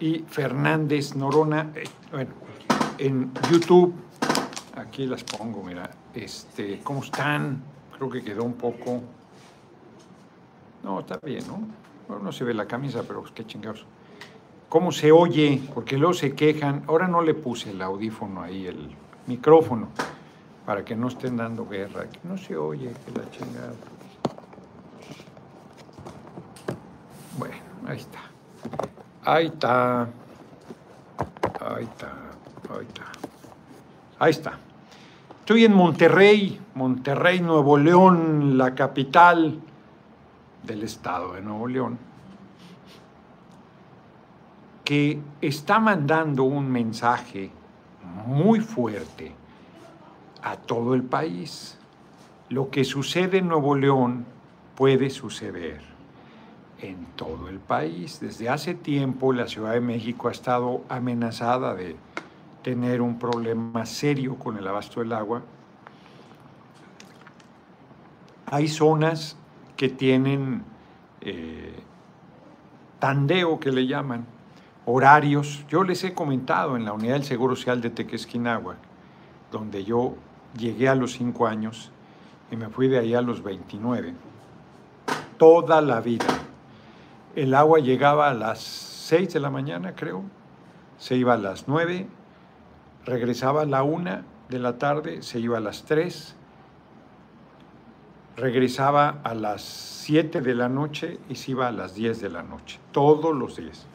y Fernández Norona. Eh, bueno, en YouTube, aquí las pongo, mira, este, ¿cómo están? Creo que quedó un poco. No, está bien, ¿no? Bueno, no se ve la camisa, pero qué chingados. ¿Cómo se oye? Porque luego se quejan. Ahora no le puse el audífono ahí, el micrófono, para que no estén dando guerra. no se oye, que la chingada. Bueno, ahí está. Ahí está. Ahí está. Ahí está. Ahí está. Estoy en Monterrey, Monterrey, Nuevo León, la capital del estado de Nuevo León, que está mandando un mensaje muy fuerte a todo el país. Lo que sucede en Nuevo León puede suceder en todo el país. Desde hace tiempo la Ciudad de México ha estado amenazada de tener un problema serio con el abasto del agua. Hay zonas que tienen eh, tandeo, que le llaman, horarios. Yo les he comentado en la Unidad del Seguro Social de Tequesquinagua, donde yo llegué a los cinco años y me fui de ahí a los 29. Toda la vida. El agua llegaba a las 6 de la mañana, creo, se iba a las 9, regresaba a la 1 de la tarde, se iba a las 3, regresaba a las 7 de la noche y se iba a las 10 de la noche, todos los días.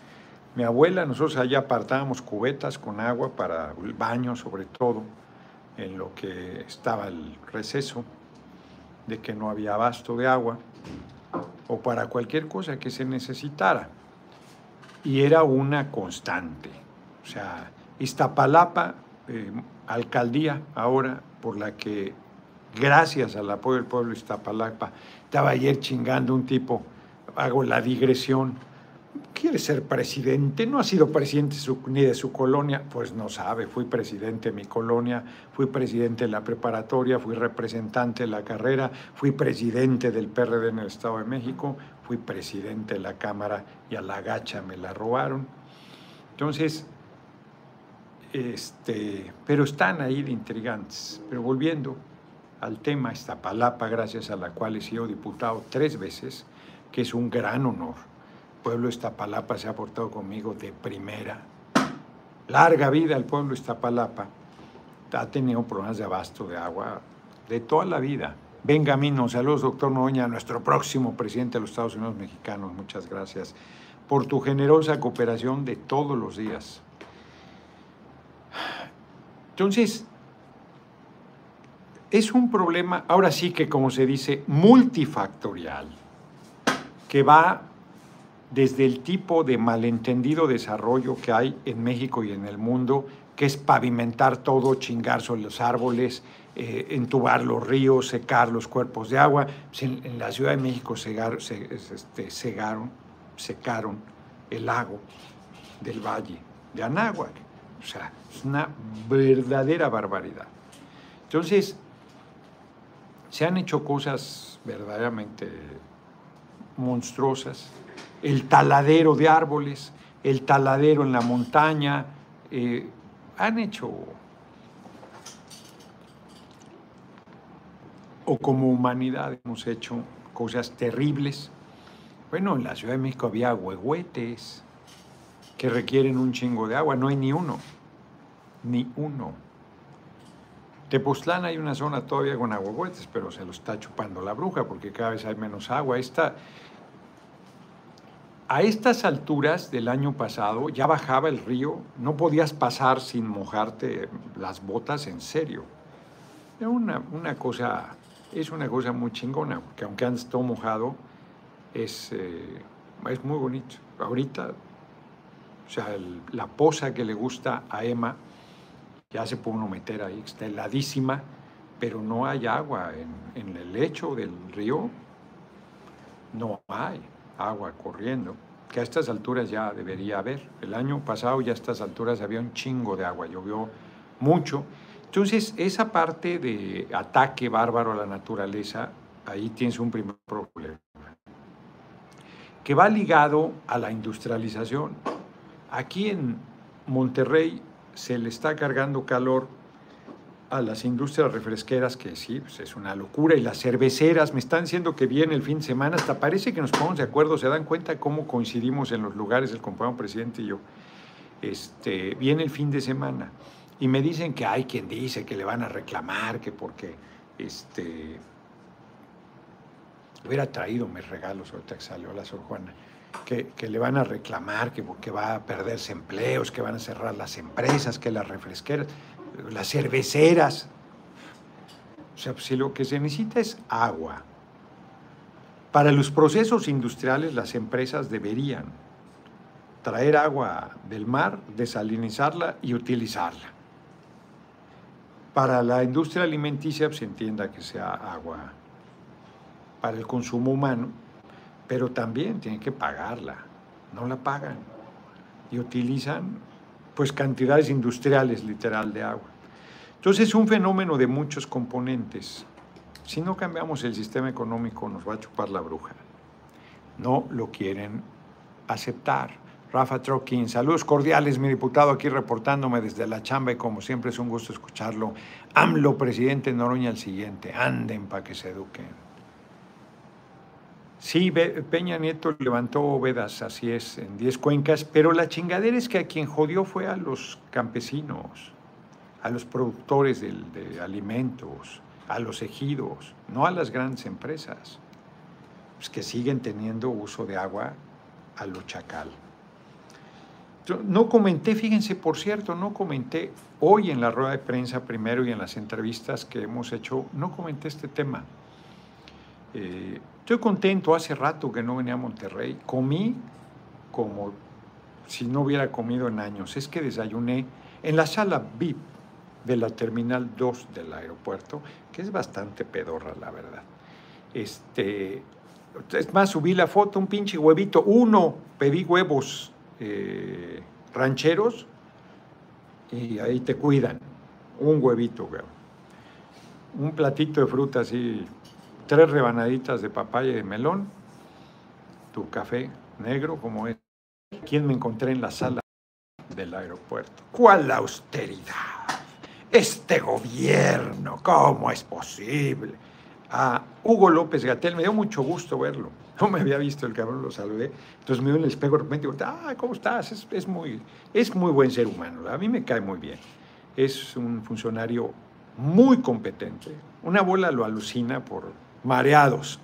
Mi abuela, nosotros allá apartábamos cubetas con agua para el baño, sobre todo, en lo que estaba el receso, de que no había abasto de agua, o para cualquier cosa que se necesitara. Y era una constante. O sea, Iztapalapa, eh, alcaldía ahora, por la que gracias al apoyo del pueblo de Iztapalapa, estaba ayer chingando un tipo, hago la digresión, quiere ser presidente, no ha sido presidente ni de su colonia, pues no sabe, fui presidente de mi colonia, fui presidente de la preparatoria, fui representante de la carrera, fui presidente del PRD en el Estado de México, fui presidente de la Cámara y a la gacha me la robaron. Entonces, este, pero están ahí de intrigantes. Pero volviendo, al tema palapa gracias a la cual he sido diputado tres veces, que es un gran honor. Pueblo Iztapalapa se ha portado conmigo de primera. Larga vida el pueblo Iztapalapa. Ha tenido problemas de abasto de agua de toda la vida. Benjamín, saludos, doctor Noña, nuestro próximo presidente de los Estados Unidos mexicanos. Muchas gracias por tu generosa cooperación de todos los días. Entonces, es un problema, ahora sí que como se dice, multifactorial, que va desde el tipo de malentendido desarrollo que hay en México y en el mundo, que es pavimentar todo, chingar sobre los árboles, eh, entubar los ríos, secar los cuerpos de agua. Pues en, la Ciudad de México segaron, este, secaron el lago del Valle de Anáhuac. O sea, es una verdadera barbaridad. Entonces, se han hecho cosas verdaderamente monstruosas. El taladero de árboles, el taladero en la montaña, eh, han hecho, o como humanidad hemos hecho cosas terribles. Bueno, en la Ciudad de México había huehuetes que requieren un chingo de agua, no hay ni uno, ni uno. Tepoztlán hay una zona todavía con aguahuetes, pero se lo está chupando la bruja porque cada vez hay menos agua. Esta, a estas alturas del año pasado ya bajaba el río, no podías pasar sin mojarte las botas en serio. Una, cosa, es una cosa muy chingona, porque aunque antes todo mojado, es, eh, es muy bonito. Ahorita, o sea, la poza que le gusta a Emma, ya se puede uno meter ahí, está heladísima, pero no hay agua en el lecho del río, no hay agua corriendo, que a estas alturas ya debería haber. El año pasado ya a estas alturas había un chingo de agua, llovió mucho. Entonces, esa parte de ataque bárbaro a la naturaleza, ahí tienes un primer problema, que va ligado a la industrialización Aquí en Monterrey se le está cargando calor a las industrias refresqueras, que sí, pues es una locura, y las cerveceras, me están diciendo que viene el fin de semana, hasta parece que nos ponemos de acuerdo, se dan cuenta cómo coincidimos en los lugares el compañero presidente y yo. Este, viene el fin de semana y me dicen que hay quien dice que le van a reclamar, que porque este, hubiera traído mis regalos ahorita que salió la Sor Juana, que, que, le van a reclamar, que porque va a perderse empleos, que van a cerrar las empresas, que las refresqueras las cerveceras. O sea, si lo que se necesita es agua. Para los procesos industriales las empresas deberían traer agua del mar, desalinizarla y utilizarla. Para la industria alimenticia pues, se entienda que sea agua para el consumo humano, pero también tienen que pagarla. No la pagan y utilizan pues cantidades industriales literal de agua. Entonces es un fenómeno de muchos componentes. Si no cambiamos el sistema económico nos va a chupar la bruja. No lo quieren aceptar. Rafa Troquín, saludos cordiales, mi diputado aquí reportándome desde la chamba y como siempre es un gusto escucharlo. AMLO, presidente Noroña, el siguiente. Anden para que se eduquen. Sí, Peña Nieto levantó vedas, así es, en 10 cuencas, pero la chingadera es que a quien jodió fue a los campesinos, a los productores de, alimentos, a los ejidos, no a las grandes empresas, pues que siguen teniendo uso de agua a lo chacal. no comenté, fíjense, por cierto, no comenté hoy en la rueda de prensa primero y en las entrevistas que hemos hecho, no comenté este tema. Eh, Estoy contento, hace rato que no venía a Monterrey. Comí como si no hubiera comido en años. Es que desayuné en la sala VIP de la Terminal 2 del aeropuerto, que es bastante pedorra, la verdad. Este, es más, subí la foto, un pinche huevito. Uno, pedí huevos eh, rancheros y ahí te cuidan. Un huevito, güey. Un platito de fruta así tres rebanaditas de papaya y de melón, tu café negro como es. ¿Quién me encontré en la sala del aeropuerto? ¿Cuál austeridad? Este gobierno, ¿cómo es posible? A Hugo López Gatel, me dio mucho gusto verlo. No me había visto el cabrón, lo saludé. Entonces me dio en el espejo de repente y digo, ah, ¿cómo estás? Es, es, muy, es muy buen ser humano, a mí me cae muy bien. Es un funcionario muy competente. Una bola lo alucina por mareados,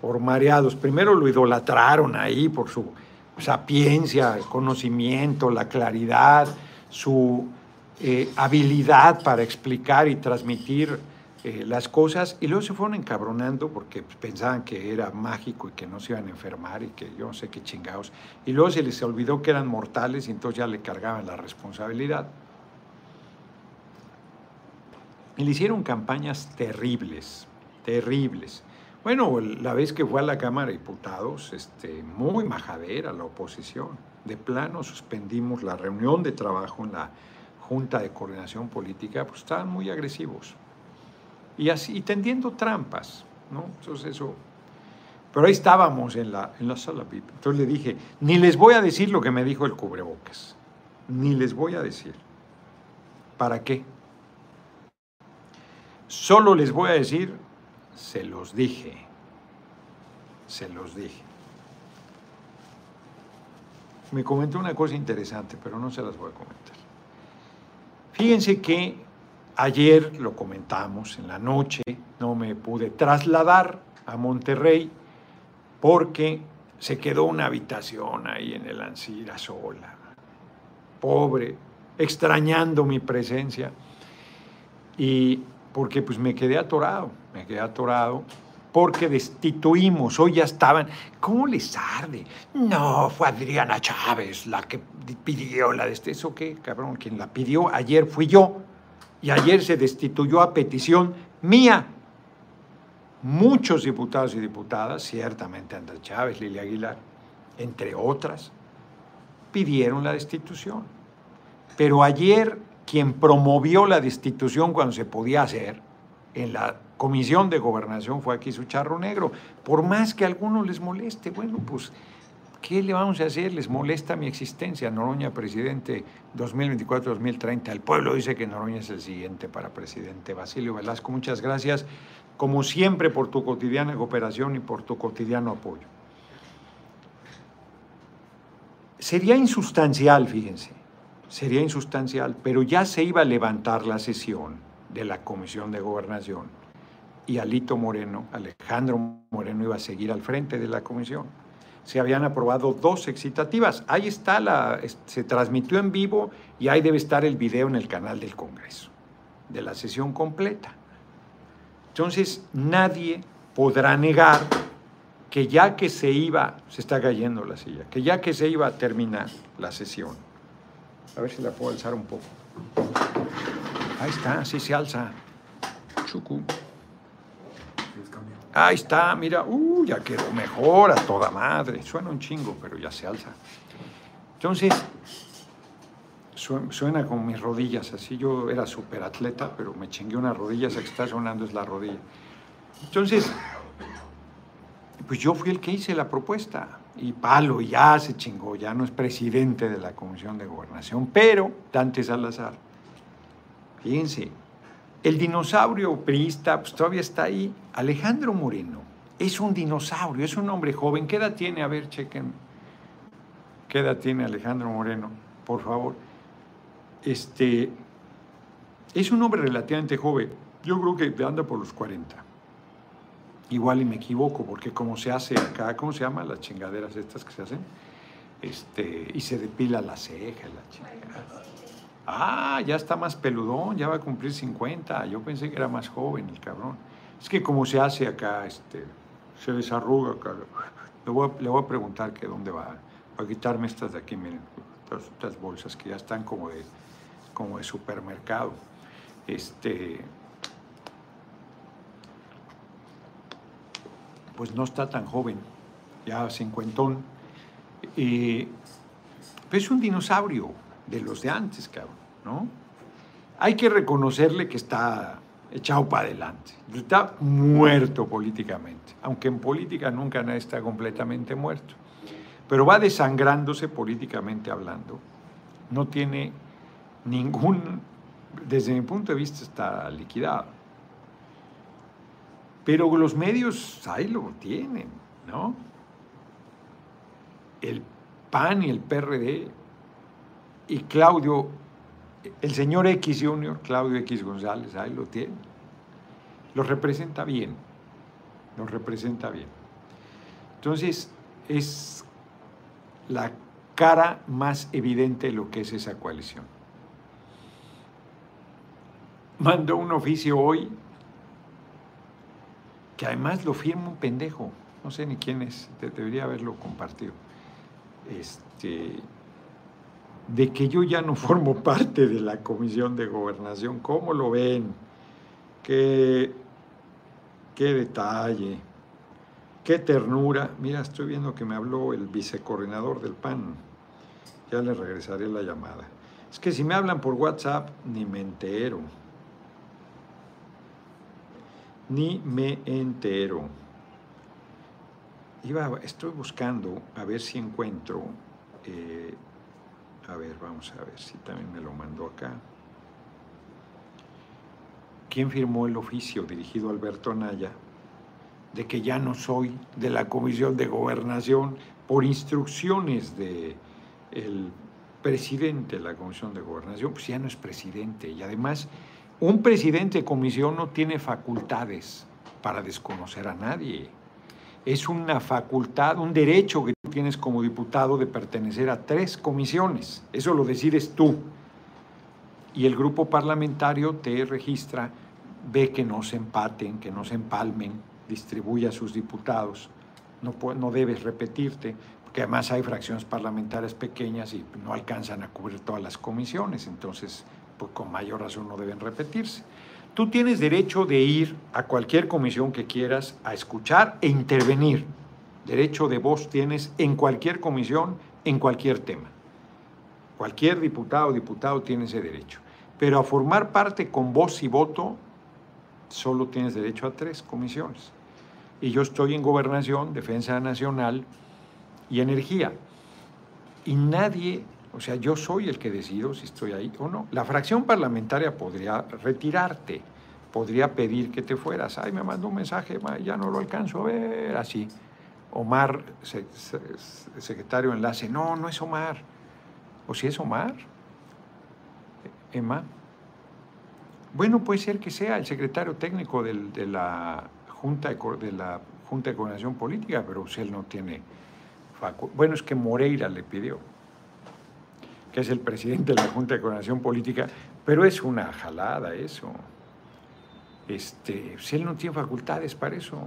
por mareados. Primero lo idolatraron ahí por su sapiencia, el conocimiento, la claridad, su eh, habilidad para explicar y transmitir eh, las cosas, y luego se fueron encabronando porque pensaban que era mágico y que no se iban a enfermar y que yo no sé qué chingados. Y luego se les olvidó que eran mortales y entonces ya le cargaban la responsabilidad. Y le hicieron campañas terribles, terribles. Bueno, la vez que fue a la Cámara de Diputados, este, muy majadera la oposición. De plano suspendimos la reunión de trabajo en la Junta de Coordinación Política, pues estaban muy agresivos. Y así, tendiendo trampas, ¿no? Entonces eso... Pero ahí estábamos en la, en la sala VIP. Entonces le dije, ni les voy a decir lo que me dijo el cubrebocas. Ni les voy a decir. ¿Para qué? Solo les voy a decir se los dije. Se los dije. Me comentó una cosa interesante, pero no se las voy a comentar. Fíjense que ayer lo comentamos en la noche, no me pude trasladar a Monterrey porque se quedó una habitación ahí en el Ancira sola. Pobre, extrañando mi presencia. Y porque pues me quedé atorado, me quedé atorado porque destituimos, hoy ya estaban, ¿cómo les arde? No, fue Adriana Chávez la que pidió la de este, ¿eso qué, cabrón? Quien la pidió ayer fui yo, y ayer se destituyó a petición mía. Muchos diputados y diputadas, ciertamente Andrés Chávez, Lilia Aguilar, entre otras, pidieron la destitución. Pero ayer quien promovió la destitución cuando se podía hacer en la comisión de gobernación fue aquí su charro negro. Por más que a algunos les moleste, bueno, pues ¿Qué le vamos a hacer? Les molesta mi existencia. Noroña, presidente 2024-2030. El pueblo dice que Noroña es el siguiente para presidente. Basilio Velasco, muchas gracias, como siempre, por tu cotidiana cooperación y por tu cotidiano apoyo. Sería insustancial, fíjense, sería insustancial, pero ya se iba a levantar la sesión de la Comisión de Gobernación y Alito Moreno, Alejandro Moreno, iba a seguir al frente de la comisión. Se habían aprobado dos excitativas. Ahí está, la, se transmitió en vivo y ahí debe estar el video en el canal del Congreso, de la sesión completa. Entonces, nadie podrá negar que ya que se iba, se está cayendo la silla, que ya que se iba a terminar la sesión, a ver si la puedo alzar un poco. Ahí está, así se alza. Chucu. Ahí está, mira, uh, ya quedó mejor a toda madre. Suena un chingo, pero ya se alza. Entonces, suena con mis rodillas, así yo era súper atleta, pero me chingué una rodilla, esa que está sonando es la rodilla. Entonces, pues yo fui el que hice la propuesta. Y palo, ya se chingó, ya no es presidente de la Comisión de Gobernación. Pero Dante Salazar, fíjense, el dinosaurio priista pues, todavía está ahí. Alejandro Moreno es un dinosaurio, es un hombre joven. ¿Qué edad tiene? A ver, chequen. ¿Qué edad tiene Alejandro Moreno? Por favor. Este, es un hombre relativamente joven. Yo creo que anda por los 40. Igual y me equivoco, porque como se hace acá, ¿cómo se llaman las chingaderas estas que se hacen? Este, y se depila la ceja, la chingada. Ah, ya está más peludón, ya va a cumplir 50. Yo pensé que era más joven el cabrón. Es que como se hace acá, este, se desarruga acá. Le voy a, le voy a preguntar que dónde va, para quitarme estas de aquí, miren, estas, bolsas que ya están como de, como de supermercado. Este, pues no está tan joven, ya cincuentón. Eh, es un dinosaurio de los de antes, cabrón, ¿no? Hay que reconocerle que está echado para adelante, está muerto políticamente, aunque en política nunca nadie está completamente muerto, pero va desangrándose políticamente hablando, no tiene ningún, desde mi punto de vista está liquidado. Pero los medios ahí lo tienen, ¿no? El PAN y el PRD y Claudio, el señor X Junior, Claudio X González, ahí lo tiene. Lo representa bien, lo representa bien. Entonces, es la cara más evidente de lo que es esa coalición. Mandó un oficio hoy que además lo firma un pendejo, no sé ni quién es, debería haberlo compartido, este, de que yo ya no formo parte de la Comisión de Gobernación. ¿Cómo lo ven? Qué, qué detalle, qué ternura. Mira, estoy viendo que me habló el vicecoordinador del PAN. Ya le regresaré la llamada. Es que si me hablan por WhatsApp, ni me entero ni me entero. Estoy buscando a ver si encuentro, eh, a ver, vamos a ver si también me lo mandó acá. ¿Quién firmó el oficio dirigido a Alberto Naya de que ya no soy de la Comisión de Gobernación por instrucciones del el presidente de la Comisión de Gobernación? Pues ya no es presidente y además un presidente de comisión no tiene facultades para desconocer a nadie. Es una facultad, un derecho que tú tienes como diputado de pertenecer a tres comisiones. Eso lo decides tú. Y el grupo parlamentario te registra, ve que no se empaten, que no se empalmen, distribuye a sus diputados. No, no debes repetirte, porque además hay fracciones parlamentarias pequeñas y no alcanzan a cubrir todas las comisiones. Entonces, pues, con mayor razón no deben repetirse. Tú tienes derecho de ir a cualquier comisión que quieras a escuchar e intervenir. Derecho de voz tienes en cualquier comisión, en cualquier tema. Cualquier diputado o diputado tiene ese derecho. Pero a formar parte con voz y voto, solo tienes derecho a tres comisiones. Y yo estoy en gobernación, defensa nacional y energía. Y nadie, o sea, yo soy el que decido si estoy ahí o no. La fracción parlamentaria podría retirarte, podría pedir que te fueras. Ay, me mandó un mensaje, ya no lo alcanzo a ver, así. Omar, secretario de enlace, no, no es Omar. ¿O si es Omar? Emma. Bueno, puede ser que sea el secretario técnico de, la Junta de, la Junta de Coordinación Política, pero si él no tiene Bueno, es que Moreira le pidió, que es el presidente de la Junta de Coordinación Política, pero es una jalada eso. Este, si él no tiene facultades para eso.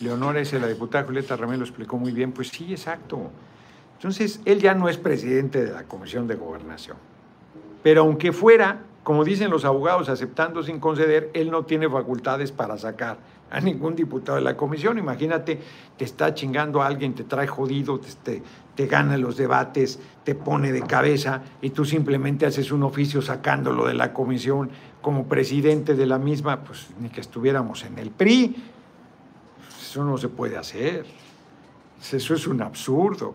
Leonora ese, la diputada Julieta Ramírez lo explicó muy bien, pues sí, exacto. Entonces, él ya no es presidente de la Comisión de Gobernación. Pero aunque fuera, como dicen los abogados, aceptando sin conceder, él no tiene facultades para sacar a ningún diputado de la comisión. Imagínate, te está chingando a alguien, te trae jodido, te, te, gana los debates, te pone de cabeza y tú simplemente haces un oficio sacándolo de la comisión como presidente de la misma, pues ni que estuviéramos en el PRI. Eso no se puede hacer. Eso es un absurdo.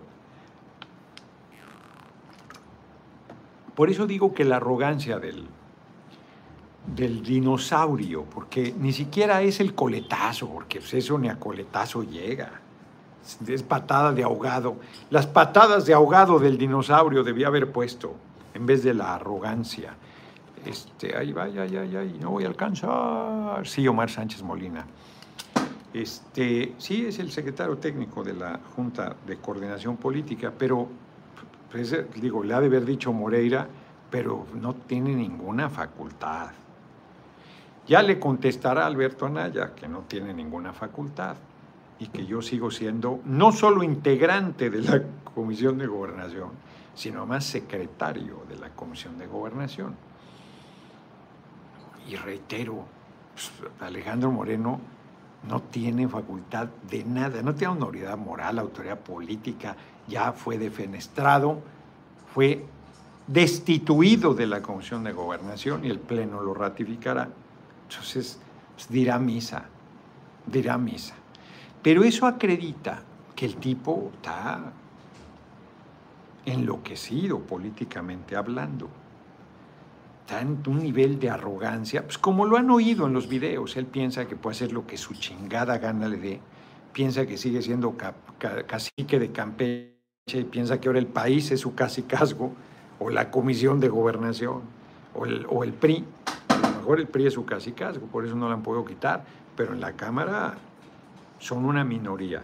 Por eso digo que la arrogancia del, del dinosaurio, porque ni siquiera es el coletazo, porque pues, eso ni a coletazo llega. Es patada de ahogado. Las patadas de ahogado del dinosaurio debía haber puesto en vez de la arrogancia. Este, ahí va, ay, ay, ay, no voy a alcanzar. Sí, Omar Sánchez Molina. Este, sí, es el secretario técnico de la Junta de Coordinación Política, pero pues, digo, le ha de haber dicho Moreira, pero no tiene ninguna facultad. Ya le contestará Alberto Anaya que no tiene ninguna facultad y que yo sigo siendo no solo integrante de la Comisión de Gobernación, sino más secretario de la Comisión de Gobernación. Y reitero, pues, Alejandro Moreno no tiene facultad de nada, no tiene autoridad moral, autoridad política, ya fue defenestrado, fue destituido de la Comisión de Gobernación y el Pleno lo ratificará. Entonces, pues, dirá misa, dirá misa. Pero eso acredita que el tipo está enloquecido políticamente hablando. Está en un nivel de arrogancia, pues como lo han oído en los videos, él piensa que puede hacer lo que su chingada gana le dé, piensa que sigue siendo cacique de Campeche y piensa que ahora el país es su casicazgo, o la Comisión de Gobernación, o el, o el PRI. A lo mejor el PRI es su casicazgo, por eso no la han podido quitar, pero en la Cámara son una minoría.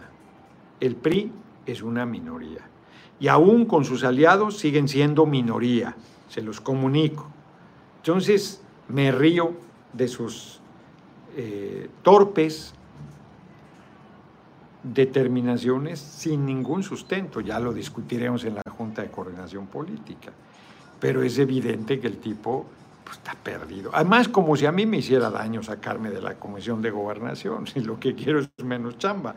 El PRI es una minoría. Y aún con sus aliados siguen siendo minoría, se los comunico. Entonces me río de sus eh, torpes determinaciones sin ningún sustento. Ya lo discutiremos en la Junta de Coordinación Política. Pero es evidente que el tipo pues, está perdido. Además, como si a mí me hiciera daño sacarme de la Comisión de Gobernación, si lo que quiero es menos chamba.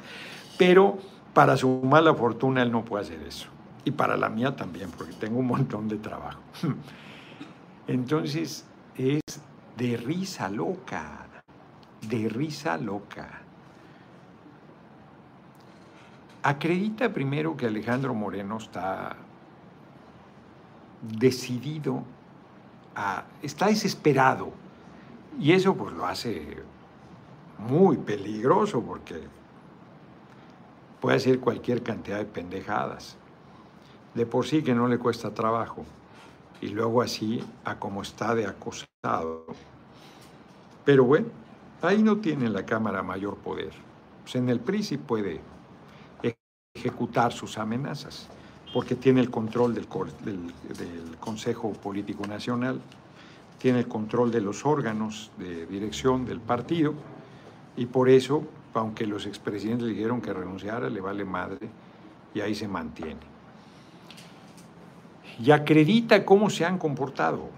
Pero para su mala fortuna él no puede hacer eso. Y para la mía también, porque tengo un montón de trabajo. Entonces, es de risa loca, de risa loca acredita primero que Alejandro Moreno está decidido, está desesperado. Y eso pues lo hace muy peligroso porque puede hacer cualquier cantidad de pendejadas. De por sí que no le cuesta trabajo. Y luego así a como está de acosado. Pero bueno, ahí no tiene la Cámara mayor poder. Pues en el PRI puede ejecutar sus amenazas, porque tiene el control del, Consejo Político Nacional, tiene el control de los órganos de dirección del partido, y por eso, aunque los expresidentes le dijeron que renunciara, le vale madre, y ahí se mantiene. Y acredita cómo se han comportado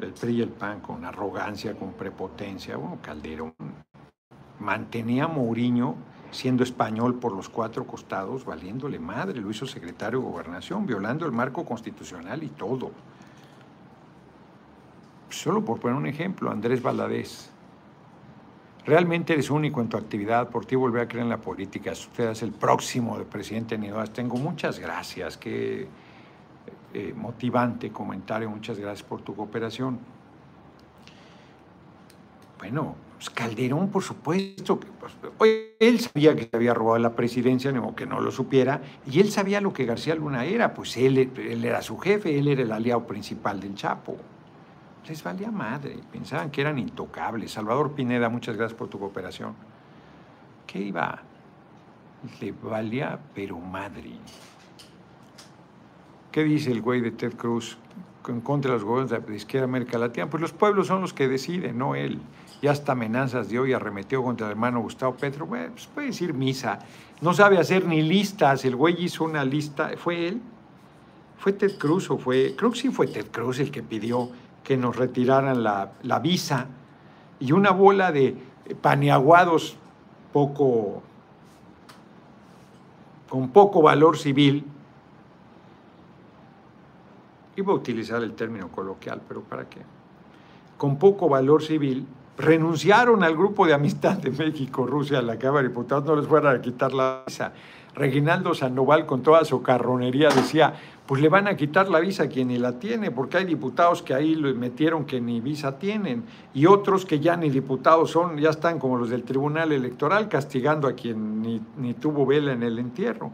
el PRI y el PAN con arrogancia, con prepotencia. Bueno, Calderón mantenía a Mourinho siendo español por los cuatro costados, valiéndole madre, lo hizo secretario de gobernación, violando el marco constitucional y todo. Solo por poner un ejemplo, Andrés Valadez Realmente eres único en tu actividad, por ti volver a creer en la política. Usted es el próximo de presidente de Tengo muchas gracias, qué eh, motivante comentario, muchas gracias por tu cooperación. Bueno, pues Calderón, por supuesto, que pues, él sabía que se había robado la presidencia, ni que no lo supiera, y él sabía lo que García Luna era, pues él, él era su jefe, él era el aliado principal del Chapo les valía madre, pensaban que eran intocables. Salvador Pineda, muchas gracias por tu cooperación. ¿Qué iba? Le valía pero madre. ¿Qué dice el güey de Ted Cruz en contra de los gobiernos de izquierda América Latina? Pues los pueblos son los que deciden, no él. Y hasta amenazas dio y arremetió contra el hermano Gustavo Petro. Pues puede decir misa. No sabe hacer ni listas. El güey hizo una lista. ¿Fue él? ¿Fue Ted Cruz o fue...? Creo que sí fue Ted Cruz el que pidió que nos retiraran la, visa y una bola de paneaguados poco, con poco valor civil, iba a utilizar el término coloquial, pero ¿para qué? Con poco valor civil, renunciaron al grupo de amistad de México, Rusia, a la Cámara de Diputados, no les fueran a quitar la visa. Reginaldo Sandoval, con toda su carronería, decía, pues le van a quitar la visa a quien ni la tiene, porque hay diputados que ahí lo metieron que ni visa tienen y otros que ya ni diputados son, ya están como los del Tribunal Electoral castigando a quien ni, tuvo vela en el entierro.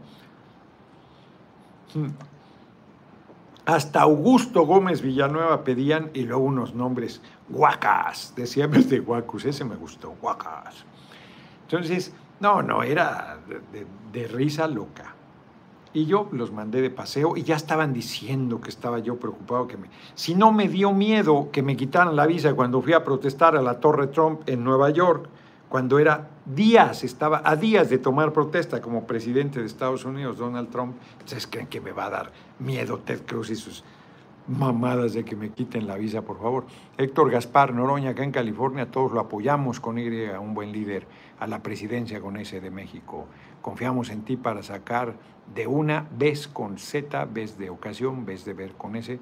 Hmm. Hasta Augusto Gómez Villanueva pedían y luego unos nombres, guacas, decía de guacus, ese me gustó, guacas. Entonces, no, no, era de risa loca. Y yo los mandé de paseo y ya estaban diciendo que estaba yo preocupado que me... Si no me dio miedo que me quitaran la visa cuando fui a protestar a la Torre Trump en Nueva York, cuando era días, estaba a días de tomar protesta como presidente de Estados Unidos, Donald Trump, ¿ustedes creen que me va a dar miedo Ted Cruz y sus mamadas de que me quiten la visa, por favor? Héctor Gaspar Noroña, acá en California, todos lo apoyamos con Y, un buen líder, a la presidencia con ese de México. Confiamos en ti para sacar de una vez con Z, vez de ocasión, vez de ver con ese,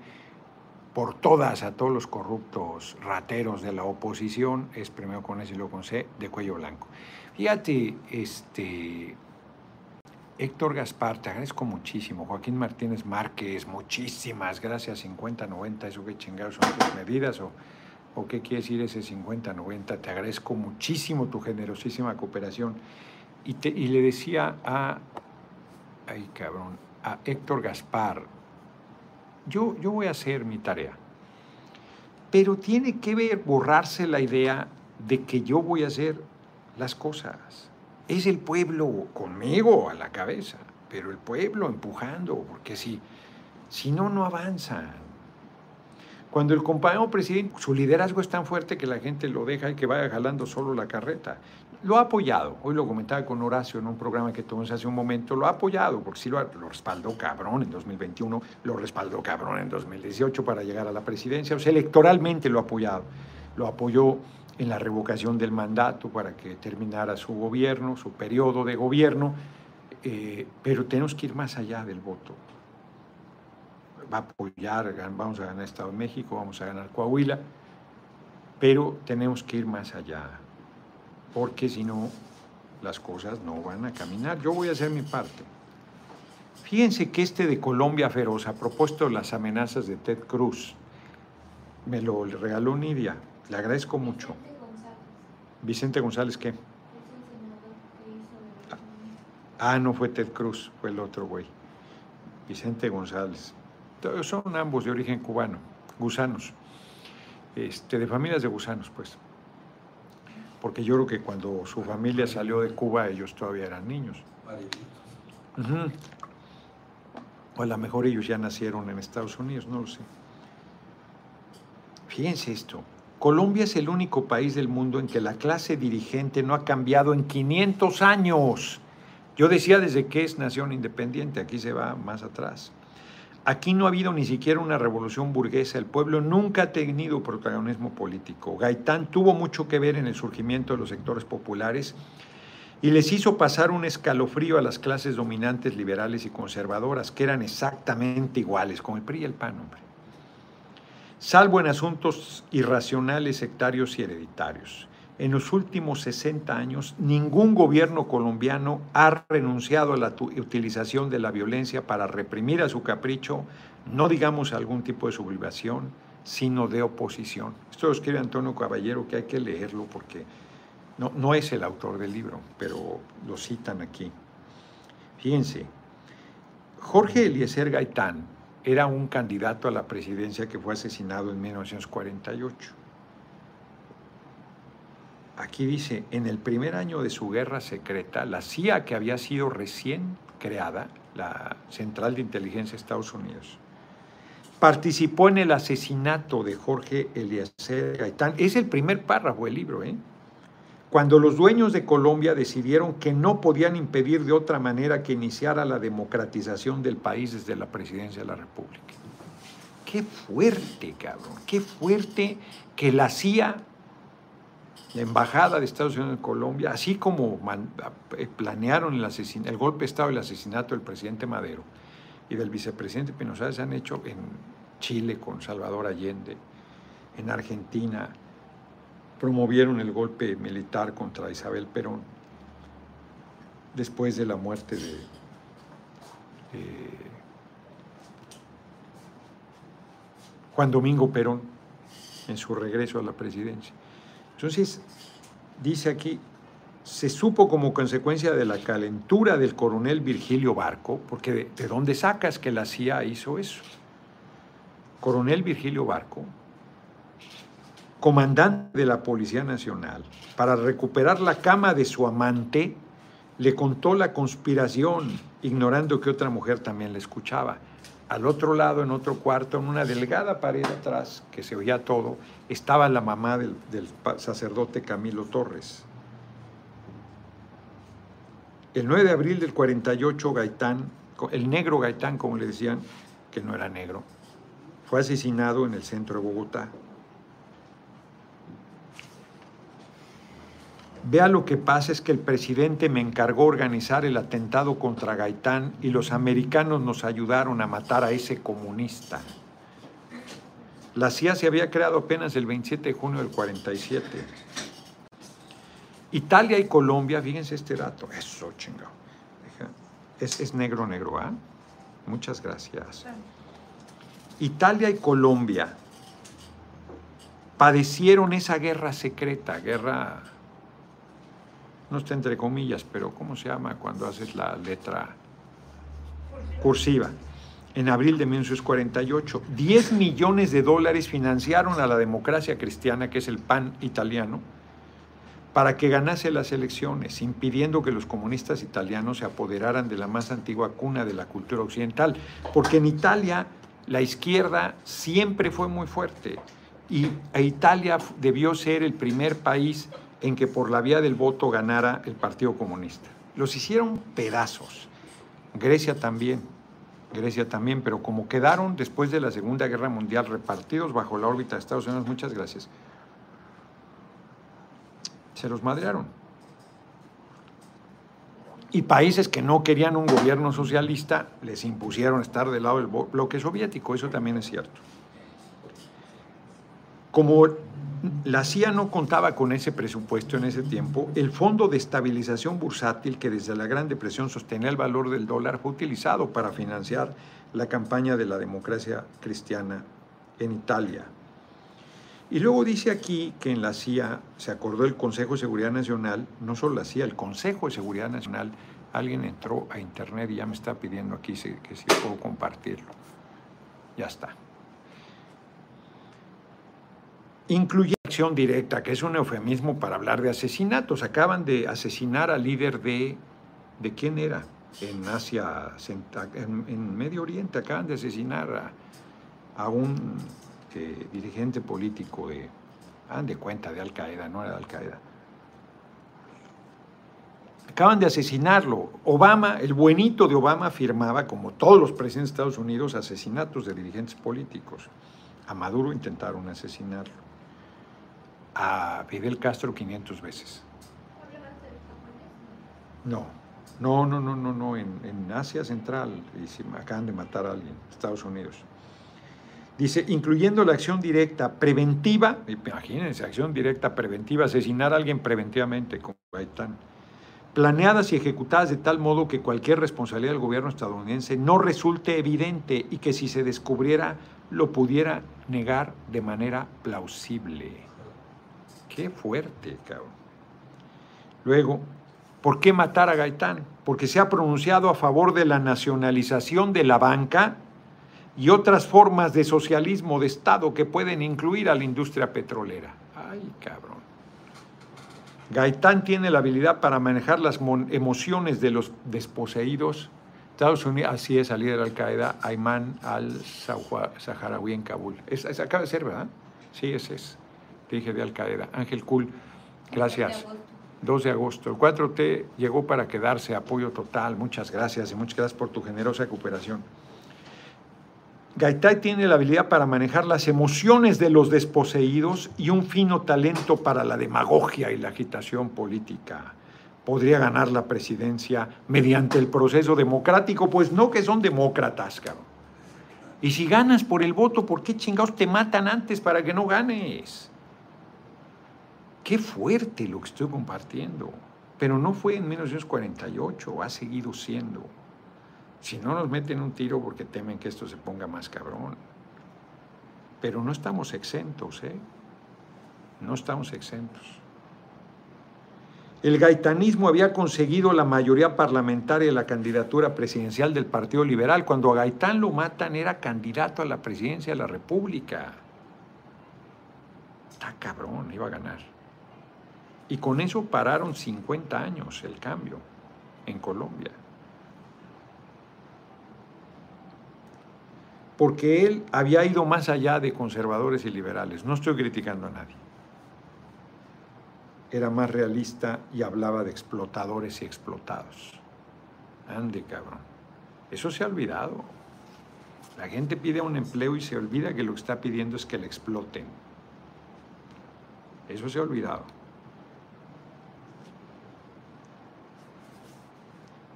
por todas a todos los corruptos rateros de la oposición, es primero con S y luego con C, de cuello blanco. Fíjate, este, Héctor Gaspar, te agradezco muchísimo. Joaquín Martínez Márquez, muchísimas gracias. 50-90, ¿eso qué chingados son tus medidas? ¿O, o qué quiere decir ese 50-90? Te agradezco muchísimo tu generosísima cooperación. Y, te, y le decía a ay cabrón, a Héctor Gaspar, yo, yo voy a hacer mi tarea. Pero tiene que ver, borrarse la idea de que yo voy a hacer las cosas. Es el pueblo conmigo a la cabeza, pero el pueblo empujando, porque si, si no, no avanzan. Cuando el compañero presidente, su liderazgo es tan fuerte que la gente lo deja y que vaya jalando solo la carreta. Lo ha apoyado, hoy lo comentaba con Horacio en un programa que tuvimos hace un momento, lo ha apoyado, porque sí lo, lo, respaldó cabrón en 2021, lo respaldó cabrón en 2018 para llegar a la presidencia, o sea, electoralmente lo ha apoyado. Lo apoyó en la revocación del mandato para que terminara su gobierno, su periodo de gobierno, eh, pero tenemos que ir más allá del voto va a apoyar, vamos a ganar Estado de México, vamos a ganar Coahuila, pero tenemos que ir más allá, porque si no, las cosas no van a caminar. Yo voy a hacer mi parte. Fíjense que este de Colombia Feroz, a propósito de las amenazas de Ted Cruz, me lo regaló Nidia, le agradezco mucho. Vicente González, ¿qué? Ah, no fue Ted Cruz, fue el otro güey. Vicente González son ambos de origen cubano, gusanos, este, de familias de gusanos, pues. Porque yo creo que cuando su familia salió de Cuba, ellos todavía eran niños. O a lo mejor ellos ya nacieron en Estados Unidos, no lo sé. Fíjense esto. Colombia es el único país del mundo en que la clase dirigente no ha cambiado en 500 años. Yo decía desde que es nación independiente, aquí se va más atrás. Aquí no ha habido ni siquiera una revolución burguesa, el pueblo nunca ha tenido protagonismo político. Gaitán tuvo mucho que ver en el surgimiento de los sectores populares y les hizo pasar un escalofrío a las clases dominantes liberales y conservadoras, que eran exactamente iguales, como el PRI y el PAN, hombre. Salvo en asuntos irracionales, sectarios y hereditarios. En los últimos 60 años, ningún gobierno colombiano ha renunciado a la utilización de la violencia para reprimir a su capricho, no digamos algún tipo de sublevación, sino de oposición. Esto lo escribe Antonio Caballero, que hay que leerlo porque no, no es el autor del libro, pero lo citan aquí. Fíjense, Jorge Eliezer Gaitán era un candidato a la presidencia que fue asesinado en 1948. Aquí dice, en el primer año de su guerra secreta, la CIA, que había sido recién creada, la Central de Inteligencia de Estados Unidos, participó en el asesinato de Jorge Eliezer Gaitán. Es el primer párrafo del libro, ¿eh? Cuando los dueños de Colombia decidieron que no podían impedir de otra manera que iniciara la democratización del país desde la presidencia de la República. Qué fuerte, cabrón, qué fuerte que la CIA, la Embajada de Estados Unidos en Colombia, así como eh, planearon el, golpe de Estado y el asesinato del presidente Madero y del vicepresidente Pinoza, se han hecho en Chile con Salvador Allende, en Argentina promovieron el golpe militar contra Isabel Perón después de la muerte de Juan Domingo Perón en su regreso a la presidencia. Entonces, dice aquí, se supo como consecuencia de la calentura del coronel Virgilio Barco, porque de, de dónde sacas que la CIA hizo eso? coronel Virgilio Barco, comandante de la Policía Nacional, para recuperar la cama de su amante, le contó la conspiración, ignorando que otra mujer también le escuchaba. Al otro lado, en otro cuarto, en una delgada pared atrás, que se oía todo, estaba la mamá del, sacerdote Camilo Torres. El 9 de abril del 48, Gaitán, el negro Gaitán, como le decían, que no era negro, fue asesinado en el centro de Bogotá. Vea lo que pasa es que el presidente me encargó organizar el atentado contra Gaitán y los americanos nos ayudaron a matar a ese comunista. La CIA se había creado apenas el 27 de junio del 47. Italia y Colombia, fíjense este dato, eso chingado. Es, es negro, negro, ¿ah? Muchas gracias. Italia y Colombia padecieron esa guerra secreta, guerra, no está entre comillas, pero ¿cómo se llama cuando haces la letra cursiva? En abril de 1948, 10 millones de dólares financiaron a la democracia cristiana, que es el PAN italiano, para que ganase las elecciones, impidiendo que los comunistas italianos se apoderaran de la más antigua cuna de la cultura occidental. Porque en Italia la izquierda siempre fue muy fuerte y Italia debió ser el primer país en que por la vía del voto ganara el Partido Comunista. Los hicieron pedazos. Grecia también, Grecia también, pero como quedaron después de la Segunda Guerra Mundial repartidos bajo la órbita de Estados Unidos, muchas gracias, se los madrearon y países que no querían un gobierno socialista les impusieron estar del lado del bloque soviético, eso también es cierto. Como la CIA no contaba con ese presupuesto en ese tiempo, el Fondo de Estabilización Bursátil, que desde la Gran Depresión sostenía el valor del dólar, fue utilizado para financiar la campaña de la democracia cristiana en Italia. Y luego dice aquí que en la CIA se acordó el Consejo de Seguridad Nacional, no solo la CIA, el Consejo de Seguridad Nacional, alguien entró a internet y ya me está pidiendo aquí que si puedo compartirlo. Ya está. Incluye acción directa, que es un eufemismo para hablar de asesinatos. Acaban de asesinar al líder de... ¿De quién era? En Asia, en, Medio Oriente, acaban de asesinar a un este, dirigente político de, hagan de cuenta, de Al Qaeda, no era de Al Qaeda. Acaban de asesinarlo. Obama, el buenito de Obama, afirmaba, como todos los presidentes de Estados Unidos, asesinatos de dirigentes políticos. A Maduro intentaron asesinarlo. A Fidel Castro 500 veces. No, no, no, no, no, no. En, Asia Central y acaban de matar a alguien, Estados Unidos. Dice, incluyendo la acción directa preventiva, imagínense, acción directa preventiva, asesinar a alguien preventivamente, como Gaitán, planeadas y ejecutadas de tal modo que cualquier responsabilidad del gobierno estadounidense no resulte evidente y que si se descubriera lo pudiera negar de manera plausible. Qué fuerte, cabrón. Luego, ¿por qué matar a Gaitán? Porque se ha pronunciado a favor de la nacionalización de la banca y otras formas de socialismo de Estado que pueden incluir a la industria petrolera. Ay, cabrón. Gaitán tiene la habilidad para manejar las emociones de los desposeídos. Estados Unidos, así es, al líder de Al-Qaeda, Ayman al-Saharaui en Kabul. Es, acaba de ser, ¿verdad? Sí, ese es. Dije de Al-Qaeda. Ángel Cool, gracias. 2 de agosto. El 4T llegó para quedarse, apoyo total. Muchas gracias y muchas gracias por tu generosa cooperación. Gaitán tiene la habilidad para manejar las emociones de los desposeídos y un fino talento para la demagogia y la agitación política. Podría ganar la presidencia mediante el proceso democrático, pues no que son demócratas, cabrón. Y si ganas por el voto, ¿por qué chingados te matan antes para que no ganes? Qué fuerte lo que estoy compartiendo. Pero no fue en 1948, ha seguido siendo. Si no nos meten un tiro porque temen que esto se ponga más cabrón. Pero no estamos exentos, ¿eh? No estamos exentos. El gaitanismo había conseguido la mayoría parlamentaria de la candidatura presidencial del Partido Liberal. Cuando a Gaitán lo matan era candidato a la presidencia de la República. Está cabrón, iba a ganar. Y con eso pararon 50 años el cambio en Colombia. porque él había ido más allá de conservadores y liberales. No estoy criticando a nadie. Era más realista y hablaba de explotadores y explotados. Ande, cabrón. Eso se ha olvidado. La gente pide un empleo y se olvida que lo que está pidiendo es que le exploten. Eso se ha olvidado.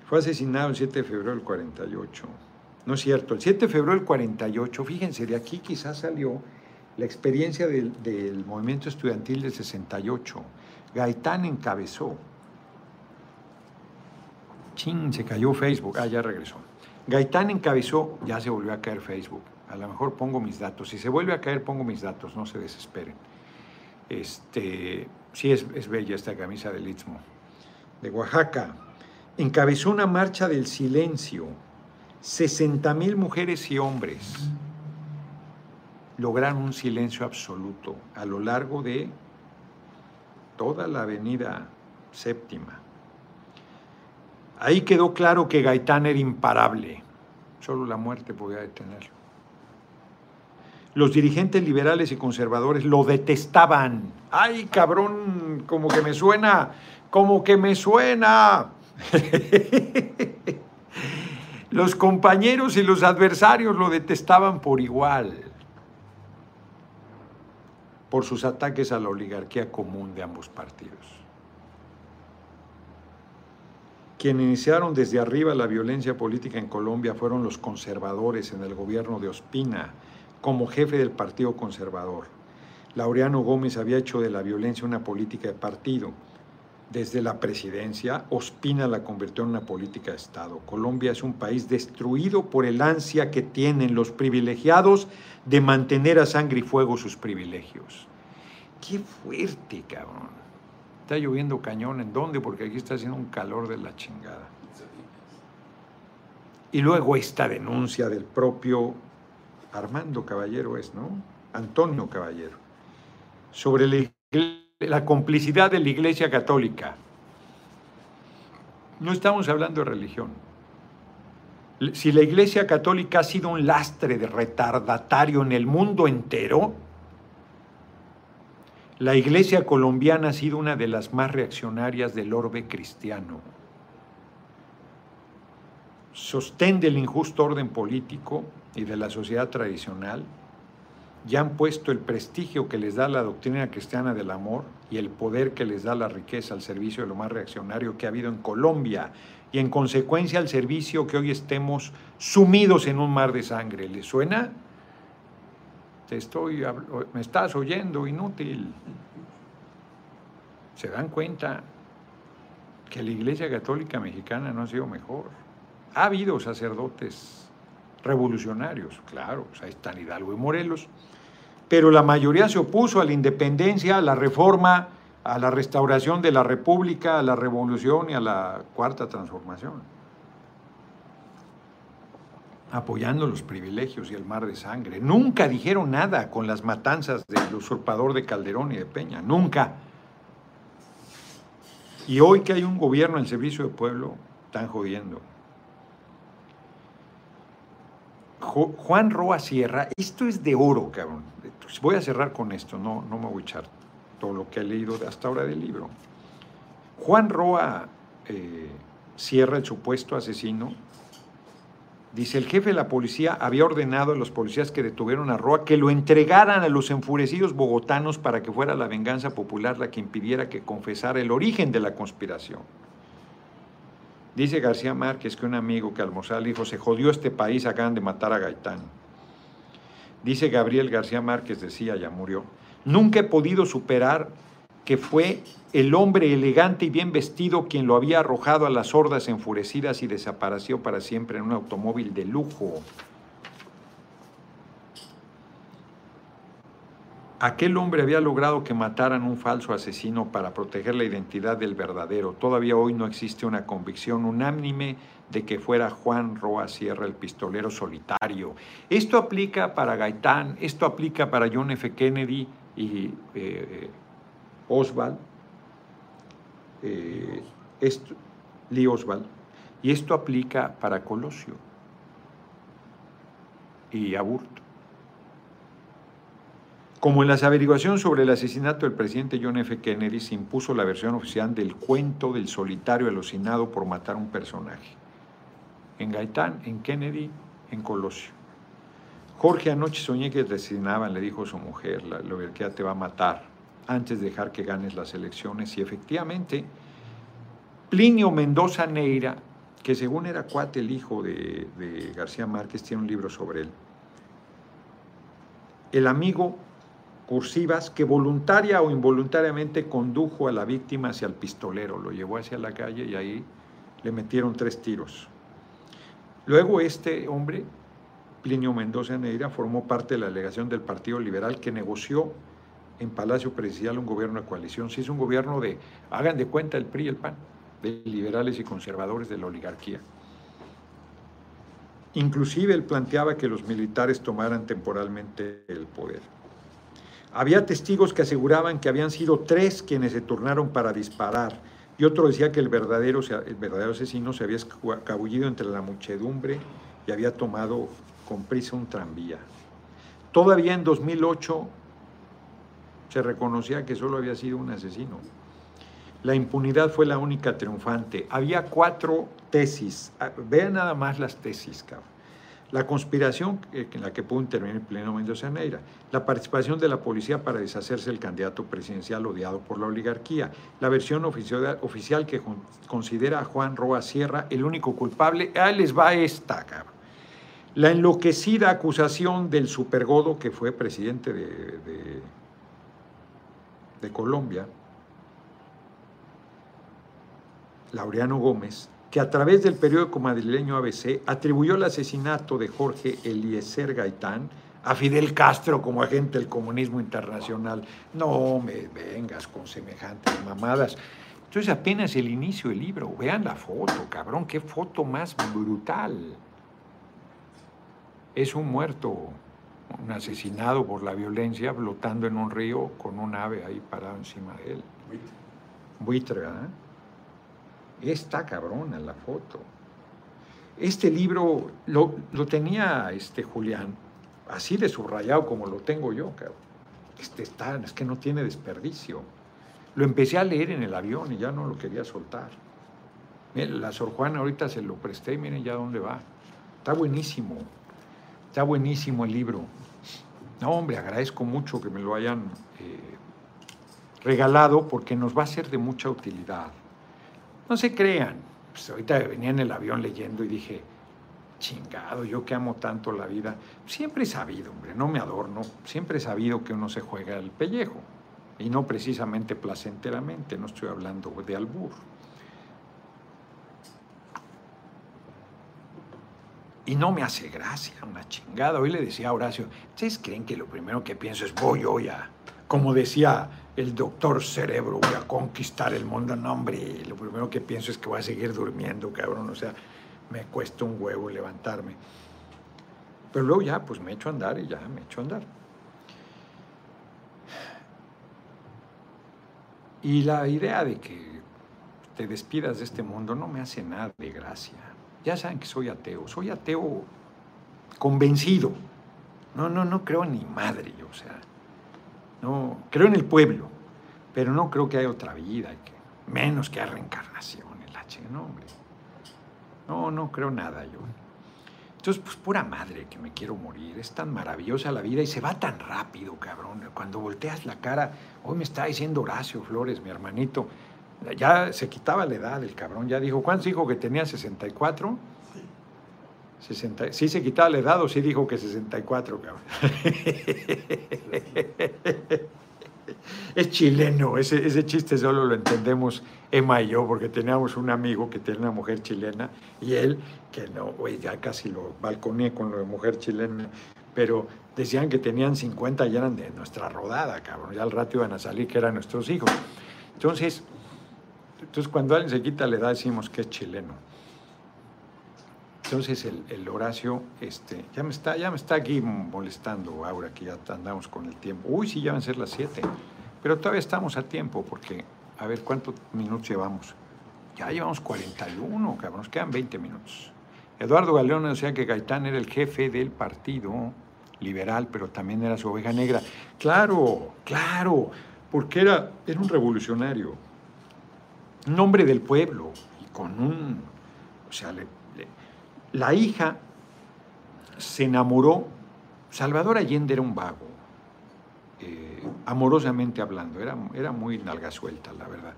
Fue asesinado el 7 de febrero del 48. No es cierto, el 7 de febrero del 48, fíjense, de aquí quizás salió la experiencia del, movimiento estudiantil del 68. Gaitán encabezó. Chin, se cayó Facebook. Ah, ya regresó. Gaitán encabezó, ya se volvió a caer Facebook. A lo mejor pongo mis datos. Si se vuelve a caer, pongo mis datos, no se desesperen. Este, sí es, es bella esta camisa del Istmo. De Oaxaca. Encabezó una marcha del silencio 60 mil mujeres y hombres lograron un silencio absoluto a lo largo de toda la avenida séptima. Ahí quedó claro que Gaitán era imparable, solo la muerte podía detenerlo. Los dirigentes liberales y conservadores lo detestaban. ¡Ay, cabrón! Como que me suena, como que me suena. Los compañeros y los adversarios lo detestaban por igual, por sus ataques a la oligarquía común de ambos partidos. Quienes iniciaron desde arriba la violencia política en Colombia fueron los conservadores en el gobierno de Ospina, como jefe del Partido Conservador. Laureano Gómez había hecho de la violencia una política de partido desde la presidencia, Ospina la convirtió en una política de Estado. Colombia es un país destruido por el ansia que tienen los privilegiados de mantener a sangre y fuego sus privilegios. Qué fuerte, cabrón. Está lloviendo cañón. ¿En dónde? Porque aquí está haciendo un calor de la chingada. Y luego esta denuncia del propio Armando Caballero es, ¿no? Antonio Caballero, sobre el la complicidad de la Iglesia Católica. No estamos hablando de religión. Si la Iglesia Católica ha sido un lastre de retardatario en el mundo entero, la Iglesia colombiana ha sido una de las más reaccionarias del orbe cristiano. Sostén del injusto orden político y de la sociedad tradicional, ya han puesto el prestigio que les da la doctrina cristiana del amor y el poder que les da la riqueza al servicio de lo más reaccionario que ha habido en Colombia y en consecuencia al servicio que hoy estemos sumidos en un mar de sangre. ¿Les suena? te estoy, me estás oyendo, inútil. Se dan cuenta que la Iglesia Católica Mexicana no ha sido mejor. Ha habido sacerdotes revolucionarios, claro, ahí están Hidalgo y Morelos, pero la mayoría se opuso a la independencia, a la reforma, a la restauración de la República, a la revolución y a la cuarta transformación, apoyando los privilegios y el mar de sangre. Nunca dijeron nada con las matanzas del usurpador de Calderón y de Peña, nunca. Y hoy que hay un gobierno en servicio del pueblo, están jodiendo. Juan Roa Sierra, esto es de oro, cabrón. Voy a cerrar con esto, no, no me voy a echar todo lo que he leído hasta ahora del libro. Juan Roa eh, Sierra, el supuesto asesino, dice, el jefe de la policía había ordenado a los policías que detuvieron a Roa que lo entregaran a los enfurecidos bogotanos para que fuera la venganza popular la que impidiera que confesara el origen de la conspiración. Dice García Márquez que un amigo que almorzaba dijo, se jodió este país, acaban de matar a Gaitán. Dice Gabriel García Márquez, decía, ya murió, nunca he podido superar que fue el hombre elegante y bien vestido quien lo había arrojado a las hordas enfurecidas y desapareció para siempre en un automóvil de lujo. Aquel hombre había logrado que mataran un falso asesino para proteger la identidad del verdadero. Todavía hoy no existe una convicción unánime de que fuera Juan Roa Sierra el pistolero solitario. Esto aplica para Gaitán, esto aplica para John F. Kennedy y eh, Oswald, eh, Lee Oswald, y esto aplica para Colosio y Aburto. Como en las averiguaciones sobre el asesinato del presidente John F. Kennedy, se impuso la versión oficial del cuento del solitario alucinado por matar a un personaje. En Gaitán, en Kennedy, en Colosio. Jorge, anoche soñé que te asesinaban, le dijo su mujer, la loberquía te va a matar antes de dejar que ganes las elecciones. Y efectivamente, Plinio Mendoza Neira, que según era cuate el hijo de, de García Márquez, tiene un libro sobre él. El amigo cursivas que voluntaria o involuntariamente condujo a la víctima hacia el pistolero, lo llevó hacia la calle y ahí le metieron tres tiros. Luego este hombre, Plinio Mendoza Neira, formó parte de la delegación del Partido Liberal que negoció en Palacio Presidencial un gobierno de coalición. Si es un gobierno de, hagan de cuenta el PRI y el PAN, de liberales y conservadores de la oligarquía. Inclusive él planteaba que los militares tomaran temporalmente el poder. Había testigos que aseguraban que habían sido tres quienes se turnaron para disparar y otro decía que el verdadero, el verdadero asesino se había escabullido entre la muchedumbre y había tomado con prisa un tranvía. Todavía en 2008 se reconocía que solo había sido un asesino. La impunidad fue la única triunfante. Había cuatro tesis. Ah, vean nada más las tesis, cabrón. La conspiración en la que pudo intervenir pleno Mendoza Neira, la participación de la policía para deshacerse del candidato presidencial odiado por la oligarquía, la versión oficial, que considera a Juan Roa Sierra el único culpable, ahí les va esta, cabrón. La enloquecida acusación del supergodo que fue presidente de, de, de Colombia, Laureano Gómez, que a través del periódico madrileño ABC atribuyó el asesinato de Jorge Eliezer Gaitán a Fidel Castro como agente del comunismo internacional. No me vengas con semejantes mamadas. Entonces apenas el inicio del libro. Vean la foto, cabrón, qué foto más brutal. Es un muerto, un asesinado por la violencia, flotando en un río con un ave ahí parado encima de él. Buitre, ¿verdad? Está cabrona la foto. Este libro lo, tenía este Julián, así de subrayado como lo tengo yo. Este está, es que no tiene desperdicio. Lo empecé a leer en el avión y ya no lo quería soltar. la Sor Juana ahorita se lo presté y miren ya dónde va. Está buenísimo. Está buenísimo el libro. No, hombre, agradezco mucho que me lo hayan eh, regalado porque nos va a ser de mucha utilidad. No se crean. Pues ahorita venía en el avión leyendo y dije, chingado, yo que amo tanto la vida, siempre he sabido, hombre, no me adorno, siempre he sabido que uno se juega el pellejo, y no precisamente placenteramente, no estoy hablando de albur. Y no me hace gracia, una chingada. Hoy le decía a Horacio, ¿ustedes creen que lo primero que pienso es voy hoy a, como decía el doctor Cerebro, voy a conquistar el mundo? No, hombre, lo primero que pienso es que voy a seguir durmiendo, cabrón. O sea, me cuesta un huevo levantarme. Pero luego ya, pues me echo a andar y ya me echo a andar. Y la idea de que te despidas de este mundo no me hace nada de gracia. Ya saben que soy ateo, soy ateo convencido. No, no, no creo ni madre, no, creo en el pueblo, pero no creo que haya otra vida, menos que haya reencarnación, el H, no, hombre. No, no creo nada yo. Entonces, pues pura madre que me quiero morir. Es tan maravillosa la vida y se va tan rápido, cabrón. Cuando volteas la cara, hoy me está diciendo Horacio Flores, mi hermanito, ya se quitaba la edad el cabrón, ya dijo, ¿cuántos dijo que tenía 64? Sí. 60, sí se quitaba la edad o sí dijo que 64, cabrón. es chileno, ese, ese chiste solo lo entendemos Emma y yo, porque teníamos un amigo que tiene una mujer chilena y él, que no, güey, ya casi lo balconé con lo de mujer chilena, pero decían que tenían 50 y eran de nuestra rodada, cabrón, ya al rato iban a salir que eran nuestros hijos. Entonces, entonces, cuando alguien se quita la edad, decimos que es chileno. Entonces, el, Horacio, este, ya me, está, ya me está aquí molestando, Aura, que ya andamos con el tiempo. Uy, sí, ya van a ser las 7. Pero todavía estamos a tiempo, porque, a ver, ¿cuántos minutos llevamos? Ya llevamos 41, cabrón, nos quedan 20 minutos. Eduardo Galeón decía que Gaitán era el jefe del partido liberal, pero también era su oveja negra. Claro, claro, porque era, era un revolucionario nombre del pueblo y con un, o sea, la hija se enamoró, Salvador Allende era un vago, eh, amorosamente hablando, era, era muy nalga suelta, la verdad.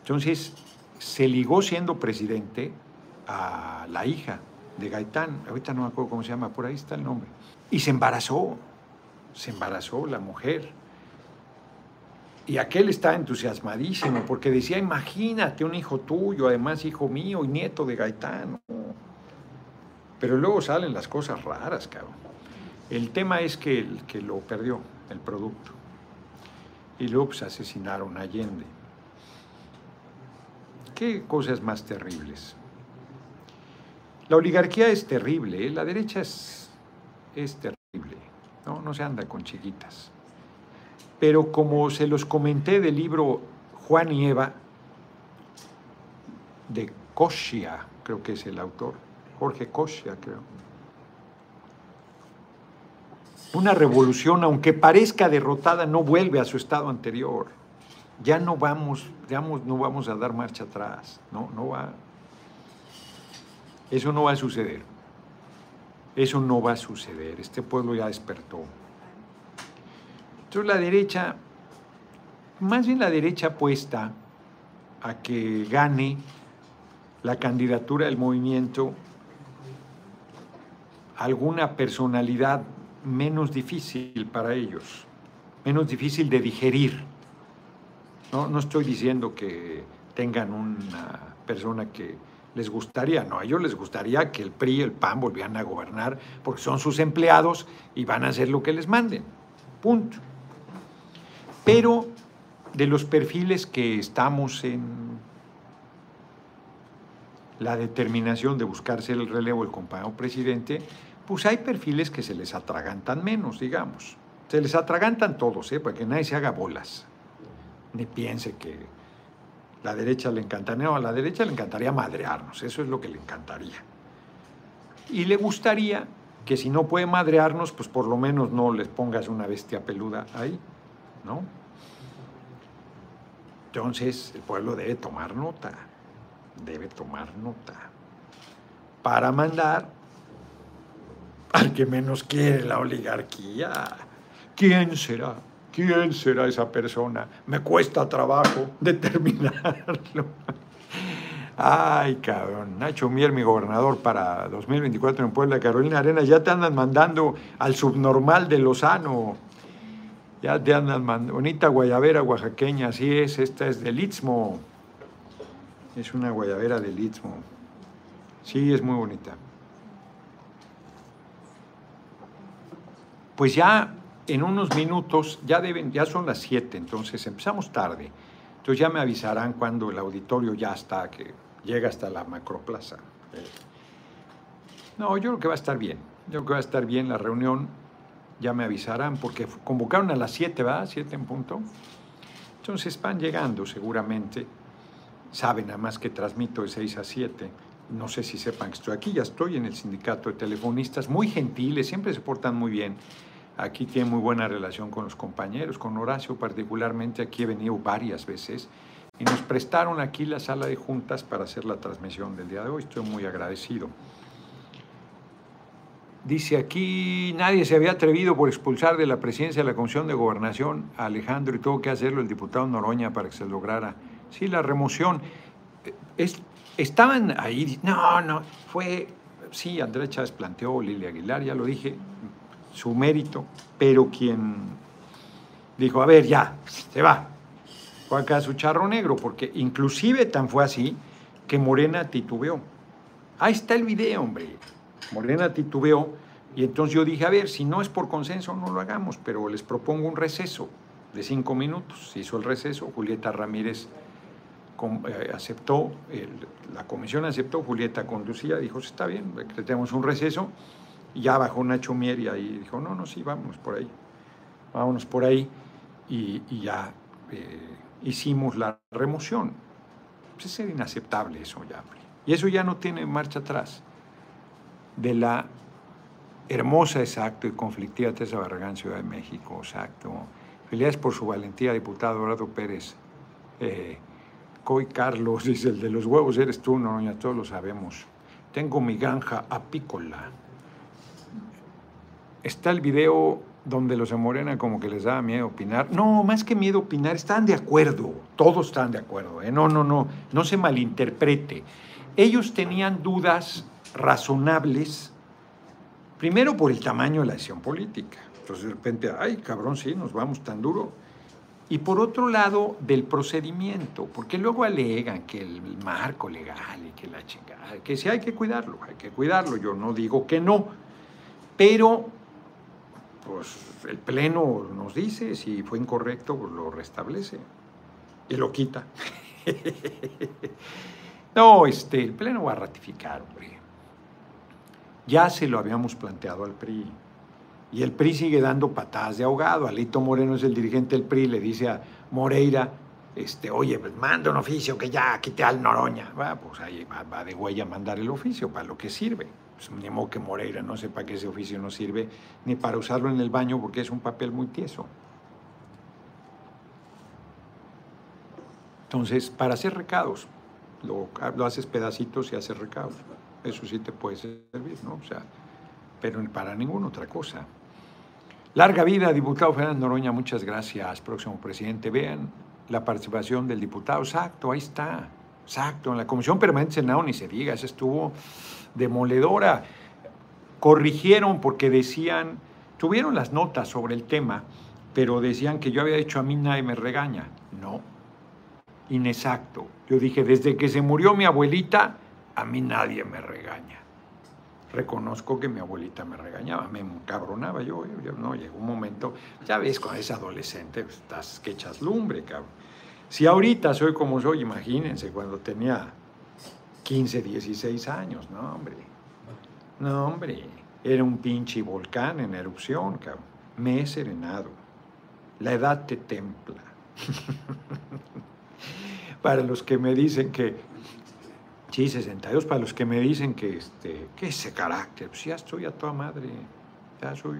Entonces, se ligó siendo presidente a la hija de Gaitán, ahorita no me acuerdo cómo se llama, por ahí está el nombre, y se embarazó, se embarazó la mujer y aquel está entusiasmadísimo porque decía, imagínate un hijo tuyo, además hijo mío y nieto de Gaetano. Pero luego salen las cosas raras, cabrón. El tema es que, que lo perdió, el producto. Y luego pues, asesinaron a Allende. ¿Qué cosas más terribles? La oligarquía es terrible, ¿eh? la derecha es, es terrible, ¿no? no se anda con chiquitas. Pero como se los comenté del libro Juan y Eva, de Koshia, creo que es el autor, Jorge Koshia, creo. Una revolución, aunque parezca derrotada, no vuelve a su estado anterior. Ya no vamos, no vamos a dar marcha atrás. No, no va. Eso no va a suceder. Eso no va a suceder. Este pueblo ya despertó. Entonces la derecha, más bien la derecha apuesta a que gane la candidatura del movimiento alguna personalidad menos difícil para ellos, menos difícil de digerir. No, no estoy diciendo que tengan una persona que les gustaría, no, a ellos les gustaría que el PRI y el PAN volvieran a gobernar porque son sus empleados y van a hacer lo que les manden. Punto. Pero de los perfiles que estamos en la determinación de buscarse el relevo del compañero presidente, pues hay perfiles que se les atragantan menos, digamos. Se les atragantan todos, ¿eh? para que nadie se haga bolas, ni piense que la derecha le encantaría, no, a la derecha le encantaría madrearnos, eso es lo que le encantaría. Y le gustaría que si no puede madrearnos, pues por lo menos no les pongas una bestia peluda ahí. ¿no? Entonces el pueblo debe tomar nota, debe tomar nota para mandar al que menos quiere la oligarquía. ¿Quién será? ¿Quién será esa persona? Me cuesta trabajo determinarlo. Ay, cabrón. Nacho Mier, mi gobernador para 2024 en Puebla, Carolina Arena, ya te andan mandando al subnormal de Lozano. Ya te andan mandando. Bonita guayabera oaxaqueña, así es. Esta es del Istmo. Es una guayabera del Istmo. Sí, es muy bonita. Pues ya en unos minutos, ya, deben, ya son las 7, entonces empezamos tarde. Entonces ya me avisarán cuando el auditorio ya está, que llega hasta la macroplaza. No, yo creo que va a estar bien. Yo creo que va a estar bien la reunión. Ya me avisarán porque convocaron a las 7, ¿va? 7 en punto. Entonces van llegando seguramente. Saben nada más que transmito de 6 a 7. No sé si sepan que estoy aquí. Ya estoy en el sindicato de telefonistas. Muy gentiles, siempre se portan muy bien. Aquí tiene muy buena relación con los compañeros, con Horacio particularmente. Aquí he venido varias veces y nos prestaron aquí la sala de juntas para hacer la transmisión del día de hoy. Estoy muy agradecido. Dice aquí, nadie se había atrevido por expulsar de la presidencia de la Comisión de Gobernación a Alejandro y tuvo que hacerlo el diputado Noroña para que se lograra. Sí, la remoción. estaban ahí, no, no, fue, sí, Andrés Chávez planteó, Lilia Aguilar, ya lo dije, su mérito, pero quien dijo, a ver, ya, se va, fue acá su charro negro, porque inclusive tan fue así que Morena titubeó. Ahí está el video, hombre. Morena titubeó y entonces yo dije, a ver, si no es por consenso, no lo hagamos, pero les propongo un receso de cinco minutos. Se hizo el receso, Julieta Ramírez aceptó, la comisión aceptó, Julieta conducía, dijo, está bien, tenemos un receso y ya bajó Nacho Mier y ahí dijo, no, no, sí, vámonos por ahí. Vámonos por ahí. Y, ya eh, hicimos la remoción. Pues es inaceptable eso ya. Y eso ya no tiene marcha atrás. De la hermosa, exacto, y conflictiva Teresa Barragán, Ciudad de México, exacto. Felicidades por su valentía, diputado Dorado Pérez. Eh, Coy Carlos dice, el de los huevos eres tú, no, ya todos lo sabemos. Tengo mi granja apícola está el video donde los de Morena como que les daba miedo opinar. No, más que miedo opinar, están de acuerdo, todos están de acuerdo. ¿eh? No, no, no, no se malinterprete. Ellos tenían dudas razonables, primero por el tamaño de la acción política. Entonces de repente, ay, cabrón, sí, nos vamos tan duro. Y por otro lado, del procedimiento, porque luego alegan que el marco legal y que la chingada, que sí hay que cuidarlo, hay que cuidarlo, yo no digo que no, pero pues el Pleno nos dice, si fue incorrecto, pues lo restablece y lo quita. no, este, el Pleno va a ratificar, hombre. Ya se lo habíamos planteado al PRI. Y el PRI sigue dando patadas de ahogado. Alito Moreno es el dirigente del PRI, le dice a Moreira, este, oye, pues manda un oficio que ya quite al Noroña. Va, pues ahí va, de huella a mandar el oficio, para lo que sirve pues, ni modo que Moreira no sepa que ese oficio no sirve ni para usarlo en el baño porque es un papel muy tieso. Entonces, para hacer recados, lo, haces pedacitos y haces recados. Eso sí te puede servir, ¿no? O sea, pero para ninguna otra cosa. Larga vida, diputado Fernando Noroña, muchas gracias, próximo presidente. Vean la participación del diputado, exacto, ahí está, exacto, en la Comisión Permanente Senado ni se diga, ese estuvo demoledora. Corrigieron porque decían, tuvieron las notas sobre el tema, pero decían que yo había dicho a mí nadie me regaña. No, inexacto. Yo dije, desde que se murió mi abuelita, a mí nadie me regaña. Reconozco que mi abuelita me regañaba, me encabronaba yo, no, llegó un momento, ya ves, cuando es adolescente, pues, estás que echas lumbre, cabrón. Si ahorita soy como soy, imagínense, cuando tenía 15, 16 años, no, hombre. No, hombre. Era un pinche volcán en erupción, cabrón. Me he serenado. La edad te templa. para los que me dicen que, sí, 62, para los que me dicen que, este, que ese carácter, pues ya estoy a toda madre, ya soy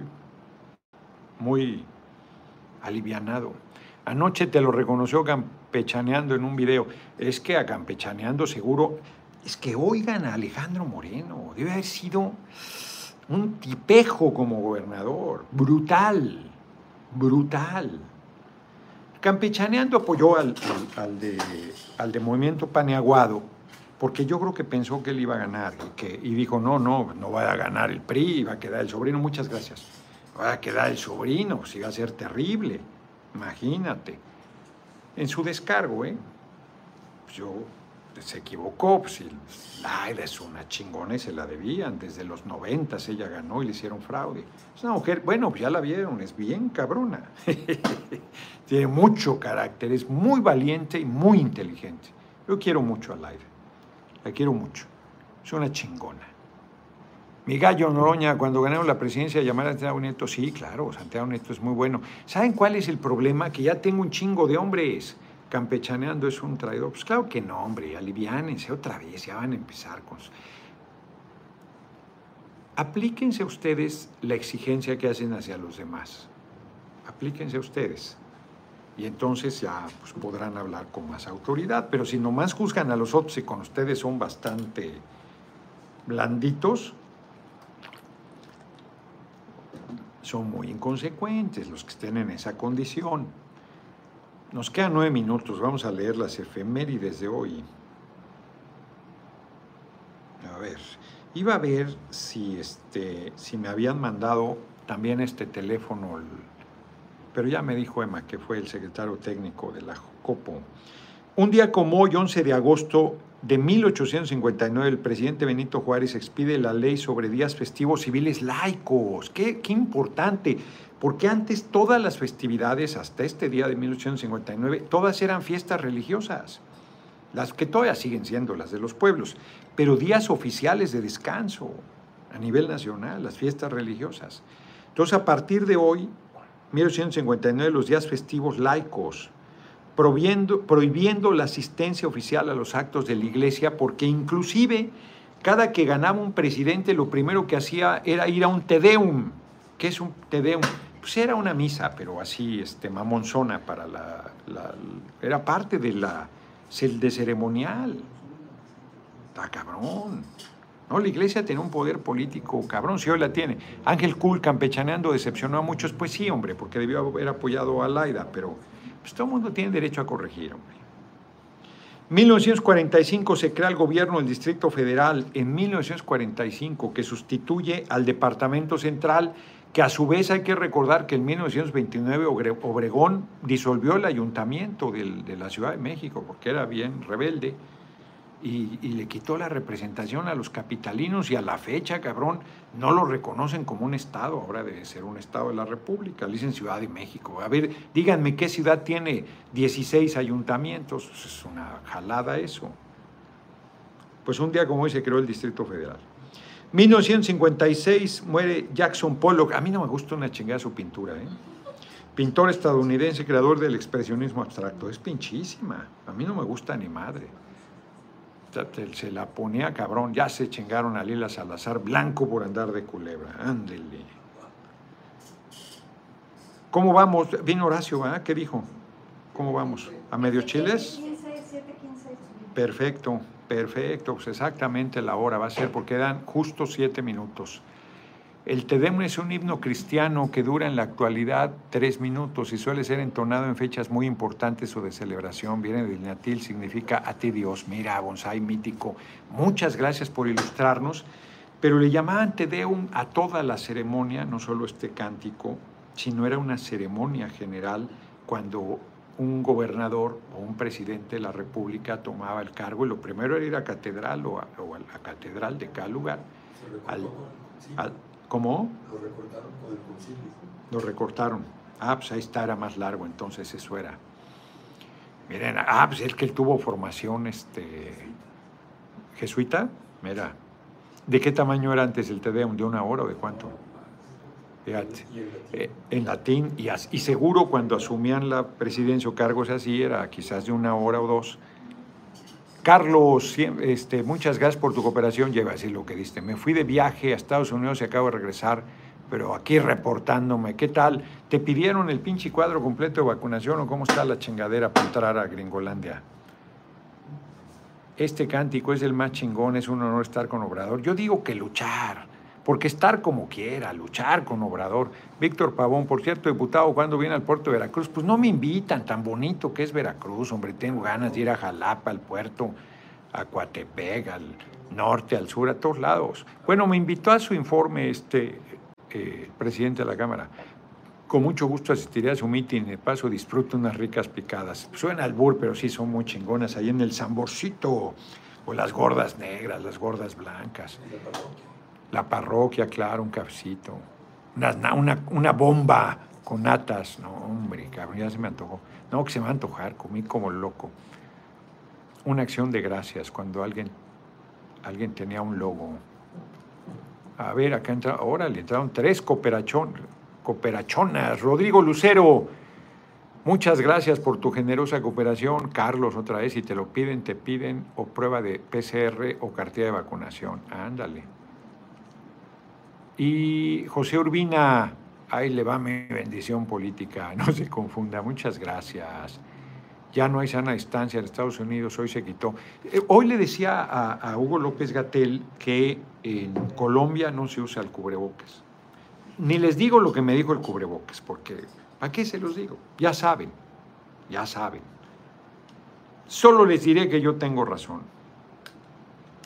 muy alivianado. Anoche te lo reconoció campechaneando en un video. Es que a campechaneando seguro es que oigan a Alejandro Moreno, debe haber sido un tipejo como gobernador, brutal, brutal. Campechaneando apoyó al, de, al de Movimiento Paneaguado, porque yo creo que pensó que él iba a ganar y, dijo, no, no, no va a ganar el PRI, va a quedar el sobrino, muchas gracias, va a quedar el sobrino, si va a ser terrible, imagínate. En su descargo, ¿eh? Pues yo se equivocó, pues es una chingona y se la debían, desde los noventas ella ganó y le hicieron fraude. Es una mujer, bueno, ya la vieron, es bien cabrona, tiene mucho carácter, es muy valiente y muy inteligente. Yo quiero mucho a Laida, la quiero mucho, es una chingona. Mi gallo Noroña, cuando ganamos la presidencia, llamar a Santiago Nieto, sí, claro, Santiago Nieto es muy bueno. ¿Saben cuál es el problema? Que ya tengo un chingo de hombres campechaneando es un traidor. Pues claro que no, hombre, aliviánense otra vez, ya van a empezar con... Aplíquense ustedes la exigencia que hacen hacia los demás. Aplíquense ustedes. Y entonces ya pues, podrán hablar con más autoridad. Pero si nomás juzgan a los otros y con ustedes son bastante blanditos, son muy inconsecuentes los que estén en esa condición. Nos quedan nueve minutos, vamos a leer las efemérides de hoy. A ver, iba a ver si, este, si me habían mandado también este teléfono, pero ya me dijo Emma, que fue el secretario técnico de la COPO. Un día como hoy, 11 de agosto de 1859, el presidente Benito Juárez expide la ley sobre días festivos civiles laicos. Qué, qué importante porque antes todas las festividades, hasta este día de 1859, todas eran fiestas religiosas, las que todavía siguen siendo las de los pueblos, pero días oficiales de descanso a nivel nacional, las fiestas religiosas. Entonces, a partir de hoy, 1859, los días festivos laicos, prohibiendo, prohibiendo la asistencia oficial a los actos de la iglesia, porque inclusive cada que ganaba un presidente, lo primero que hacía era ir a un Tedeum. ¿Qué es un Tedeum? pues era una misa, pero así, este, mamonzona para la, era parte de la, ceremonial. Está cabrón. ¿No? La iglesia tiene un poder político cabrón, si hoy la tiene. Ángel Cool campechaneando decepcionó a muchos, pues sí, hombre, porque debió haber apoyado a Laida, pero pues todo el mundo tiene derecho a corregir, hombre. 1945 se crea el gobierno del Distrito Federal en 1945 que sustituye al Departamento Central que a su vez hay que recordar que en 1929 Obregón disolvió el ayuntamiento de la Ciudad de México porque era bien rebelde y, le quitó la representación a los capitalinos y a la fecha, cabrón, no lo reconocen como un estado, ahora debe ser un estado de la República, le dicen Ciudad de México. A ver, díganme qué ciudad tiene 16 ayuntamientos, es una jalada eso. Pues un día como hoy se creó el Distrito Federal. 1956 muere Jackson Pollock. A mí no me gusta una chingada su pintura, ¿eh? Pintor estadounidense, creador del expresionismo abstracto. Es pinchísima. A mí no me gusta ni madre. Se la ponía cabrón. Ya se chingaron a Lila Salazar, blanco por andar de culebra. Ándele. ¿Cómo vamos? Viene Horacio, ¿verdad? ¿Qué dijo? ¿Cómo vamos? ¿A medio chiles? Perfecto. Perfecto, pues exactamente la hora va a ser porque dan justo siete minutos. El Tedem es un himno cristiano que dura en la actualidad tres minutos y suele ser entonado en fechas muy importantes o de celebración. Viene del natil, significa a ti Dios. Mira, bonsai mítico. Muchas gracias por ilustrarnos. Pero le llamaban Tedeum a toda la ceremonia, no solo este cántico, sino era una ceremonia general cuando un gobernador o un presidente de la República tomaba el cargo y lo primero era ir a catedral o a, la catedral de cada lugar. ¿Cómo? Lo recortaron con el concilio. Lo recortaron. Ah, pues ahí está, era más largo, entonces eso era. Miren, ah, pues es que él tuvo formación este, jesuita. Mira, ¿de qué tamaño era antes el Tedeum? ¿De una hora o de cuánto? Eh, en latín, y, y, seguro cuando asumían la presidencia o cargos así, era quizás de una hora o dos. Carlos, este, muchas gracias por tu cooperación, lleva así lo que diste. Me fui de viaje a Estados Unidos y acabo de regresar, pero aquí reportándome. ¿Qué tal? ¿Te pidieron el pinche cuadro completo de vacunación o cómo está la chingadera para entrar a Gringolandia? Este cántico es el más chingón, es un honor estar con Obrador. Yo digo que luchar porque estar como quiera, luchar con Obrador. Víctor Pavón, por cierto, diputado, cuando viene al puerto de Veracruz, pues no me invitan, tan bonito que es Veracruz, hombre, tengo ganas de ir a Jalapa, al puerto, a Coatepec, al norte, al sur, a todos lados. Bueno, me invitó a su informe este eh, presidente de la Cámara. Con mucho gusto asistiré a su meeting. De paso, disfruto unas ricas picadas. Suena al bur, pero sí son muy chingonas. Ahí en el Zamborcito. O las gordas negras, las gordas blancas. La parroquia, claro, un cafecito. Una, una, bomba con natas. No, hombre, cabrón, ya se me antojó. No, que se me va antojar, comí como loco. Una acción de gracias cuando alguien, alguien tenía un logo. A ver, acá entra, ahora le entraron tres cooperachon, cooperachonas. Rodrigo Lucero, muchas gracias por tu generosa cooperación. Carlos, otra vez, si te lo piden, te piden o prueba de PCR o cartilla de vacunación. Ándale. Y José Urbina, ahí le va mi bendición política, no se confunda, muchas gracias. Ya no hay sana distancia en Estados Unidos, hoy se quitó. Eh, hoy le decía a, Hugo López Gatel que en Colombia no se usa el cubrebocas. Ni les digo lo que me dijo el cubrebocas, porque ¿para qué se los digo? Ya saben, ya saben. Solo les diré que yo tengo razón,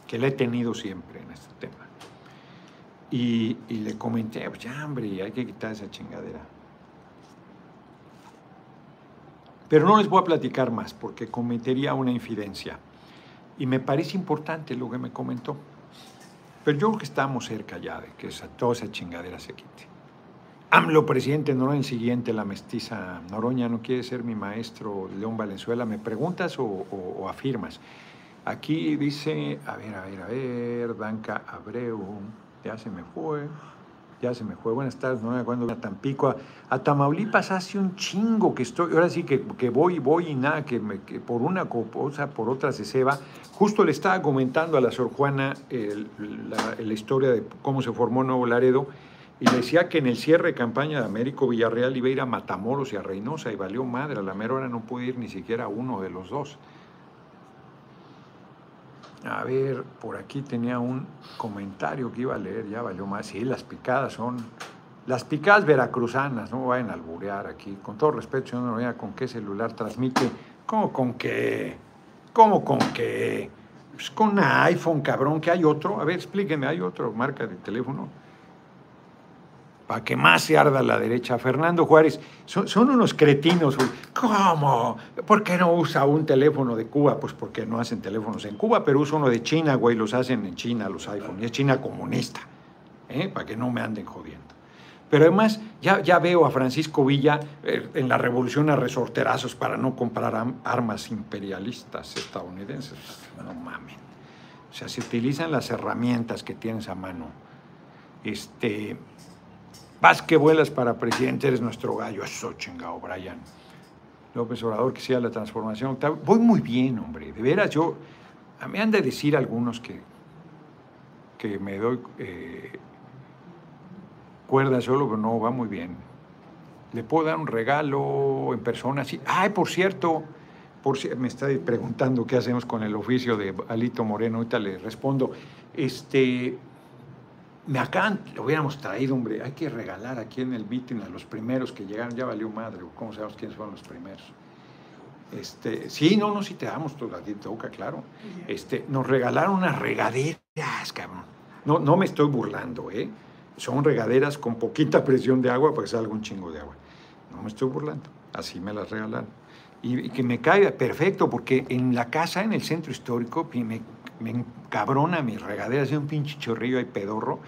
que la he tenido siempre en este tema. Y, le comenté, pues ya, hombre, hay que quitar esa chingadera. Pero no les voy a platicar más porque cometería una infidencia. Y me parece importante lo que me comentó. Pero yo creo que estamos cerca ya de que toda esa chingadera se quite. AMLO, presidente Noroña, siguiente, la mestiza Noroña no quiere ser mi maestro León Valenzuela. ¿Me preguntas o, o afirmas? Aquí dice, a ver, a ver, a ver, Blanca Abreu ya se me fue, ya se me fue. Buenas tardes, no me acuerdo a Tampico. A, Tamaulipas hace un chingo que estoy, ahora sí que, que voy, voy y nada, que, me, que, por una cosa, por otra se ceba. Justo le estaba comentando a la Sor Juana la, la, historia de cómo se formó Nuevo Laredo y decía que en el cierre de campaña de Américo Villarreal iba a ir a Matamoros y a Reynosa y valió madre, a la mera hora no pude ir ni siquiera a uno de los dos. A ver, por aquí tenía un comentario que iba a leer, ya valió más. Sí, las picadas son. Las picadas veracruzanas, no vayan a alburear aquí. Con todo respeto, yo no vea con qué celular transmite. ¿Cómo con qué? ¿Cómo con qué? Pues con iPhone, cabrón, que hay otro. A ver, explíqueme, ¿hay otro marca de teléfono? Para que más se arda la derecha. Fernando Juárez, son, unos cretinos. ¿Cómo? ¿Por qué no usa un teléfono de Cuba? Pues porque no hacen teléfonos en Cuba, pero usa uno de China, güey, los hacen en China, los iPhones. Y es China comunista, ¿eh? para que no me anden jodiendo. Pero además, ya, ya veo a Francisco Villa eh, en la revolución a resorterazos para no comprar armas imperialistas estadounidenses. No mamen. O sea, se utilizan las herramientas que tienes a mano. Este, Vas que vuelas para presidente, eres nuestro gallo. Eso, chingado, Brian. López Obrador, que sea la transformación. Voy muy bien, hombre. De veras, yo. A mí han de decir algunos que, que me doy eh, cuerda solo, pero no, va muy bien. Le puedo dar un regalo en persona. Sí. Ay, por cierto, por, me está preguntando qué hacemos con el oficio de Alito Moreno. Ahorita le respondo. Este, me acaban, lo hubiéramos traído, hombre, hay que regalar aquí en el meeting a los primeros que llegaron, ya valió madre, ¿cómo sabemos quiénes fueron los primeros? Este, sí, no, no, sí te damos tu ti toca, claro. Este, nos regalaron unas regaderas, cabrón. No, no me estoy burlando, ¿eh? Son regaderas con poquita presión de agua para que salga un chingo de agua. No me estoy burlando, así me las regalaron. Y, que me caiga perfecto, porque en la casa, en el centro histórico, me me encabrona mis regaderas, de un pinche chorrillo ahí pedorro,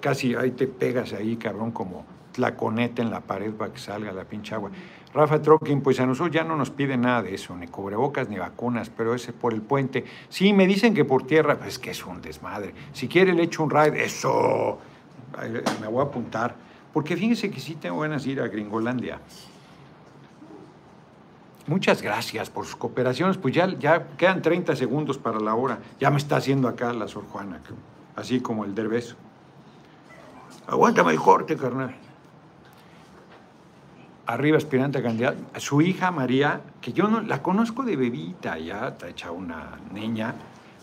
casi ahí te pegas ahí, cabrón, como tlaconeta en la pared para que salga la pinche agua. Rafa Trokin, pues a nosotros ya no nos pide nada de eso, ni cubrebocas ni vacunas, pero ese por el puente. Sí, me dicen que por tierra, pues que es un desmadre. Si quiere le echo un ride, eso, me voy a apuntar. Porque fíjese que sí tengo ganas de ir a Gringolandia. Muchas gracias por sus cooperaciones. Pues ya, ya quedan 30 segundos para la hora. Ya me está haciendo acá la Sor Juana, así como el derbeso. Aguántame el corte, carnal. Arriba, aspirante a candidata. Su hija María, que yo no la conozco de bebita, ya está hecha una niña,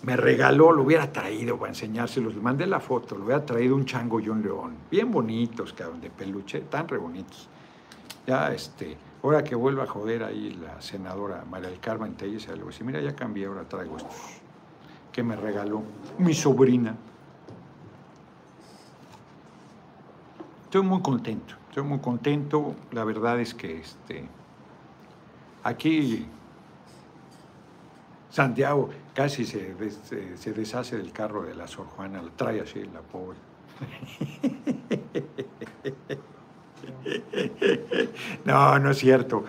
me regaló, lo hubiera traído para enseñárselos. Le mandé la foto, lo hubiera traído un chango y un león. Bien bonitos, cabrón, de peluche, tan re bonitos. Ya, este Ahora que vuelva a joder ahí la senadora María del Carmen Telles, algo así, mira, ya cambié, ahora traigo estos. que me regaló mi sobrina. Estoy muy contento, estoy muy contento. La verdad es que este, aquí Santiago casi se, se, deshace del carro de la Sor Juana, lo trae así la pobre. No, no es cierto.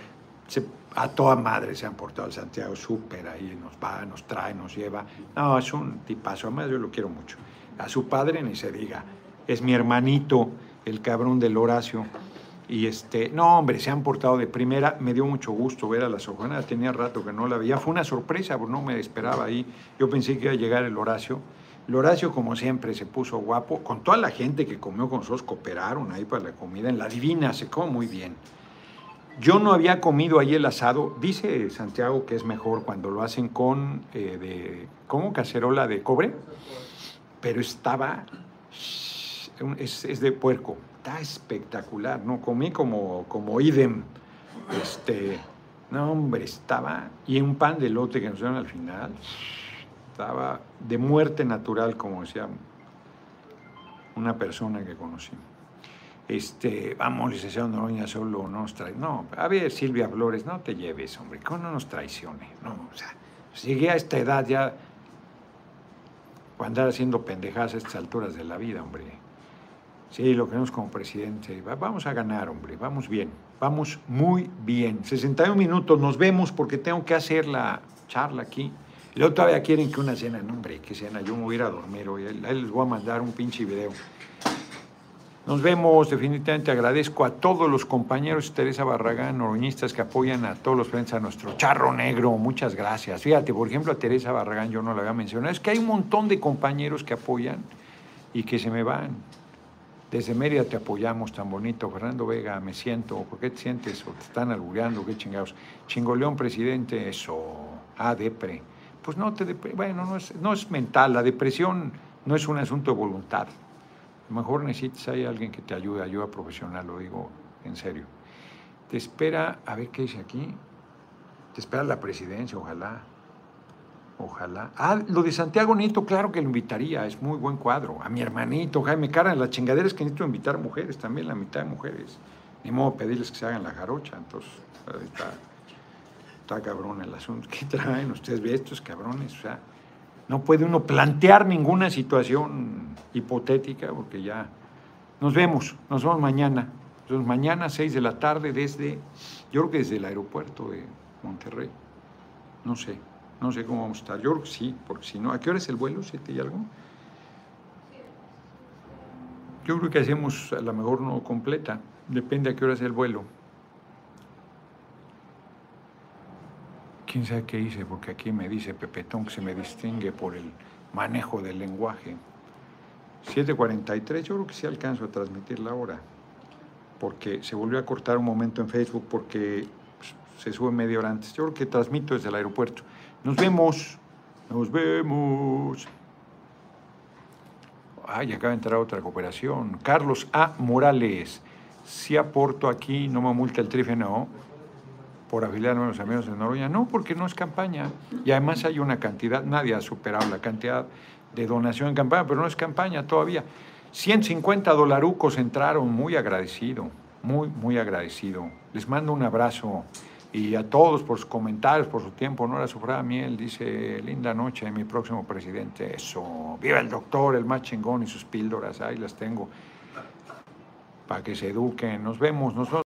a toda madre se han portado Santiago súper ahí, nos va, nos trae, nos lleva. No, es un tipazo, además yo lo quiero mucho. A su padre ni se diga, es mi hermanito, el cabrón del Horacio. Y este, no, hombre, se han portado de primera. Me dio mucho gusto ver a la Sojana. Tenía rato que no la veía. Fue una sorpresa, no me esperaba ahí. Yo pensé que iba a llegar el Horacio. El Horacio, como siempre, se puso guapo. Con toda la gente que comió con nosotros, cooperaron ahí para la comida. En la Divina se come muy bien. Yo no había comido ahí el asado. Dice Santiago que es mejor cuando lo hacen con, eh, de, ¿cómo? Cacerola de cobre. Pero estaba, es, es de puerco está espectacular, ¿no? Comí como, como idem. Este, no, hombre, estaba. Y un pan de lote que nos dieron al final, estaba de muerte natural, como decía una persona que conocí. Este, vamos, licenciado Noroña, solo nos trae. No, a ver, Silvia Flores, no te lleves, hombre, que no nos traicione. No, o sea, llegué a esta edad ya, para andar haciendo pendejadas a estas alturas de la vida, hombre. Sí, lo queremos como presidente. Vamos a ganar, hombre. Vamos bien. Vamos muy bien. 61 minutos. Nos vemos porque tengo que hacer la charla aquí. Y luego todavía quieren que una cena. No, hombre, que cena. Yo me voy a ir a dormir hoy. Ahí les voy a mandar un pinche video. Nos vemos. Definitivamente agradezco a todos los compañeros Teresa Barragán, oroñistas que apoyan a todos los frentes a nuestro charro negro. Muchas gracias. Fíjate, por ejemplo, a Teresa Barragán yo no la había mencionado. Es que hay un montón de compañeros que apoyan y que se me van. Desde Mérida te apoyamos tan bonito. Fernando Vega, me siento. ¿Por qué te sientes? ¿O te están albureando? ¿Qué chingados? Chingoleón, presidente, eso. Ah, depre. Pues no te Bueno, no es, no es mental. La depresión no es un asunto de voluntad. A lo mejor necesitas hay alguien que te ayude, ayuda profesional, lo digo en serio. Te espera, a ver qué dice aquí. Te espera la presidencia, ojalá. Ojalá. Ah, lo de Santiago Nieto, claro que lo invitaría, es muy buen cuadro. A mi hermanito Jaime Cara, la chingadera es que necesito invitar mujeres también, la mitad de mujeres. Ni modo pedirles que se hagan la jarocha, entonces está, está cabrón el asunto. ¿Qué traen ustedes? Ve estos cabrones, o sea, no puede uno plantear ninguna situación hipotética porque ya nos vemos, nos vemos mañana. Entonces mañana 6 de la tarde desde, yo creo que desde el aeropuerto de Monterrey, no sé. No sé cómo vamos a estar. Yo creo que sí, porque si no, ¿a qué hora es el vuelo? ¿Siete y algo? Yo creo que hacemos a lo mejor no completa. Depende a qué hora es el vuelo. Quién sabe qué hice, porque aquí me dice Pepetón que se me distingue por el manejo del lenguaje. 7.43, yo creo que sí alcanzo a transmitir la hora, porque se volvió a cortar un momento en Facebook porque pues, se sube media hora antes. Yo creo que transmito desde el aeropuerto. Nos vemos. Nos vemos. Ay, acaba de entrar otra cooperación. Carlos A. Morales. Si aporto aquí, no me multa el trife, no. Por afiliarme a los amigos de Noroña. No, porque no es campaña. Y además hay una cantidad, nadie ha superado la cantidad de donación en campaña, pero no es campaña todavía. 150 dolarucos entraron, muy agradecido, muy, muy agradecido. Les mando un abrazo y a todos por sus comentarios, por su tiempo. Nora Sufrada Miel dice, linda noche, mi próximo presidente. Eso, viva el doctor, el más chingón y sus píldoras, ahí las tengo, para que se eduquen. Nos vemos, nosotros.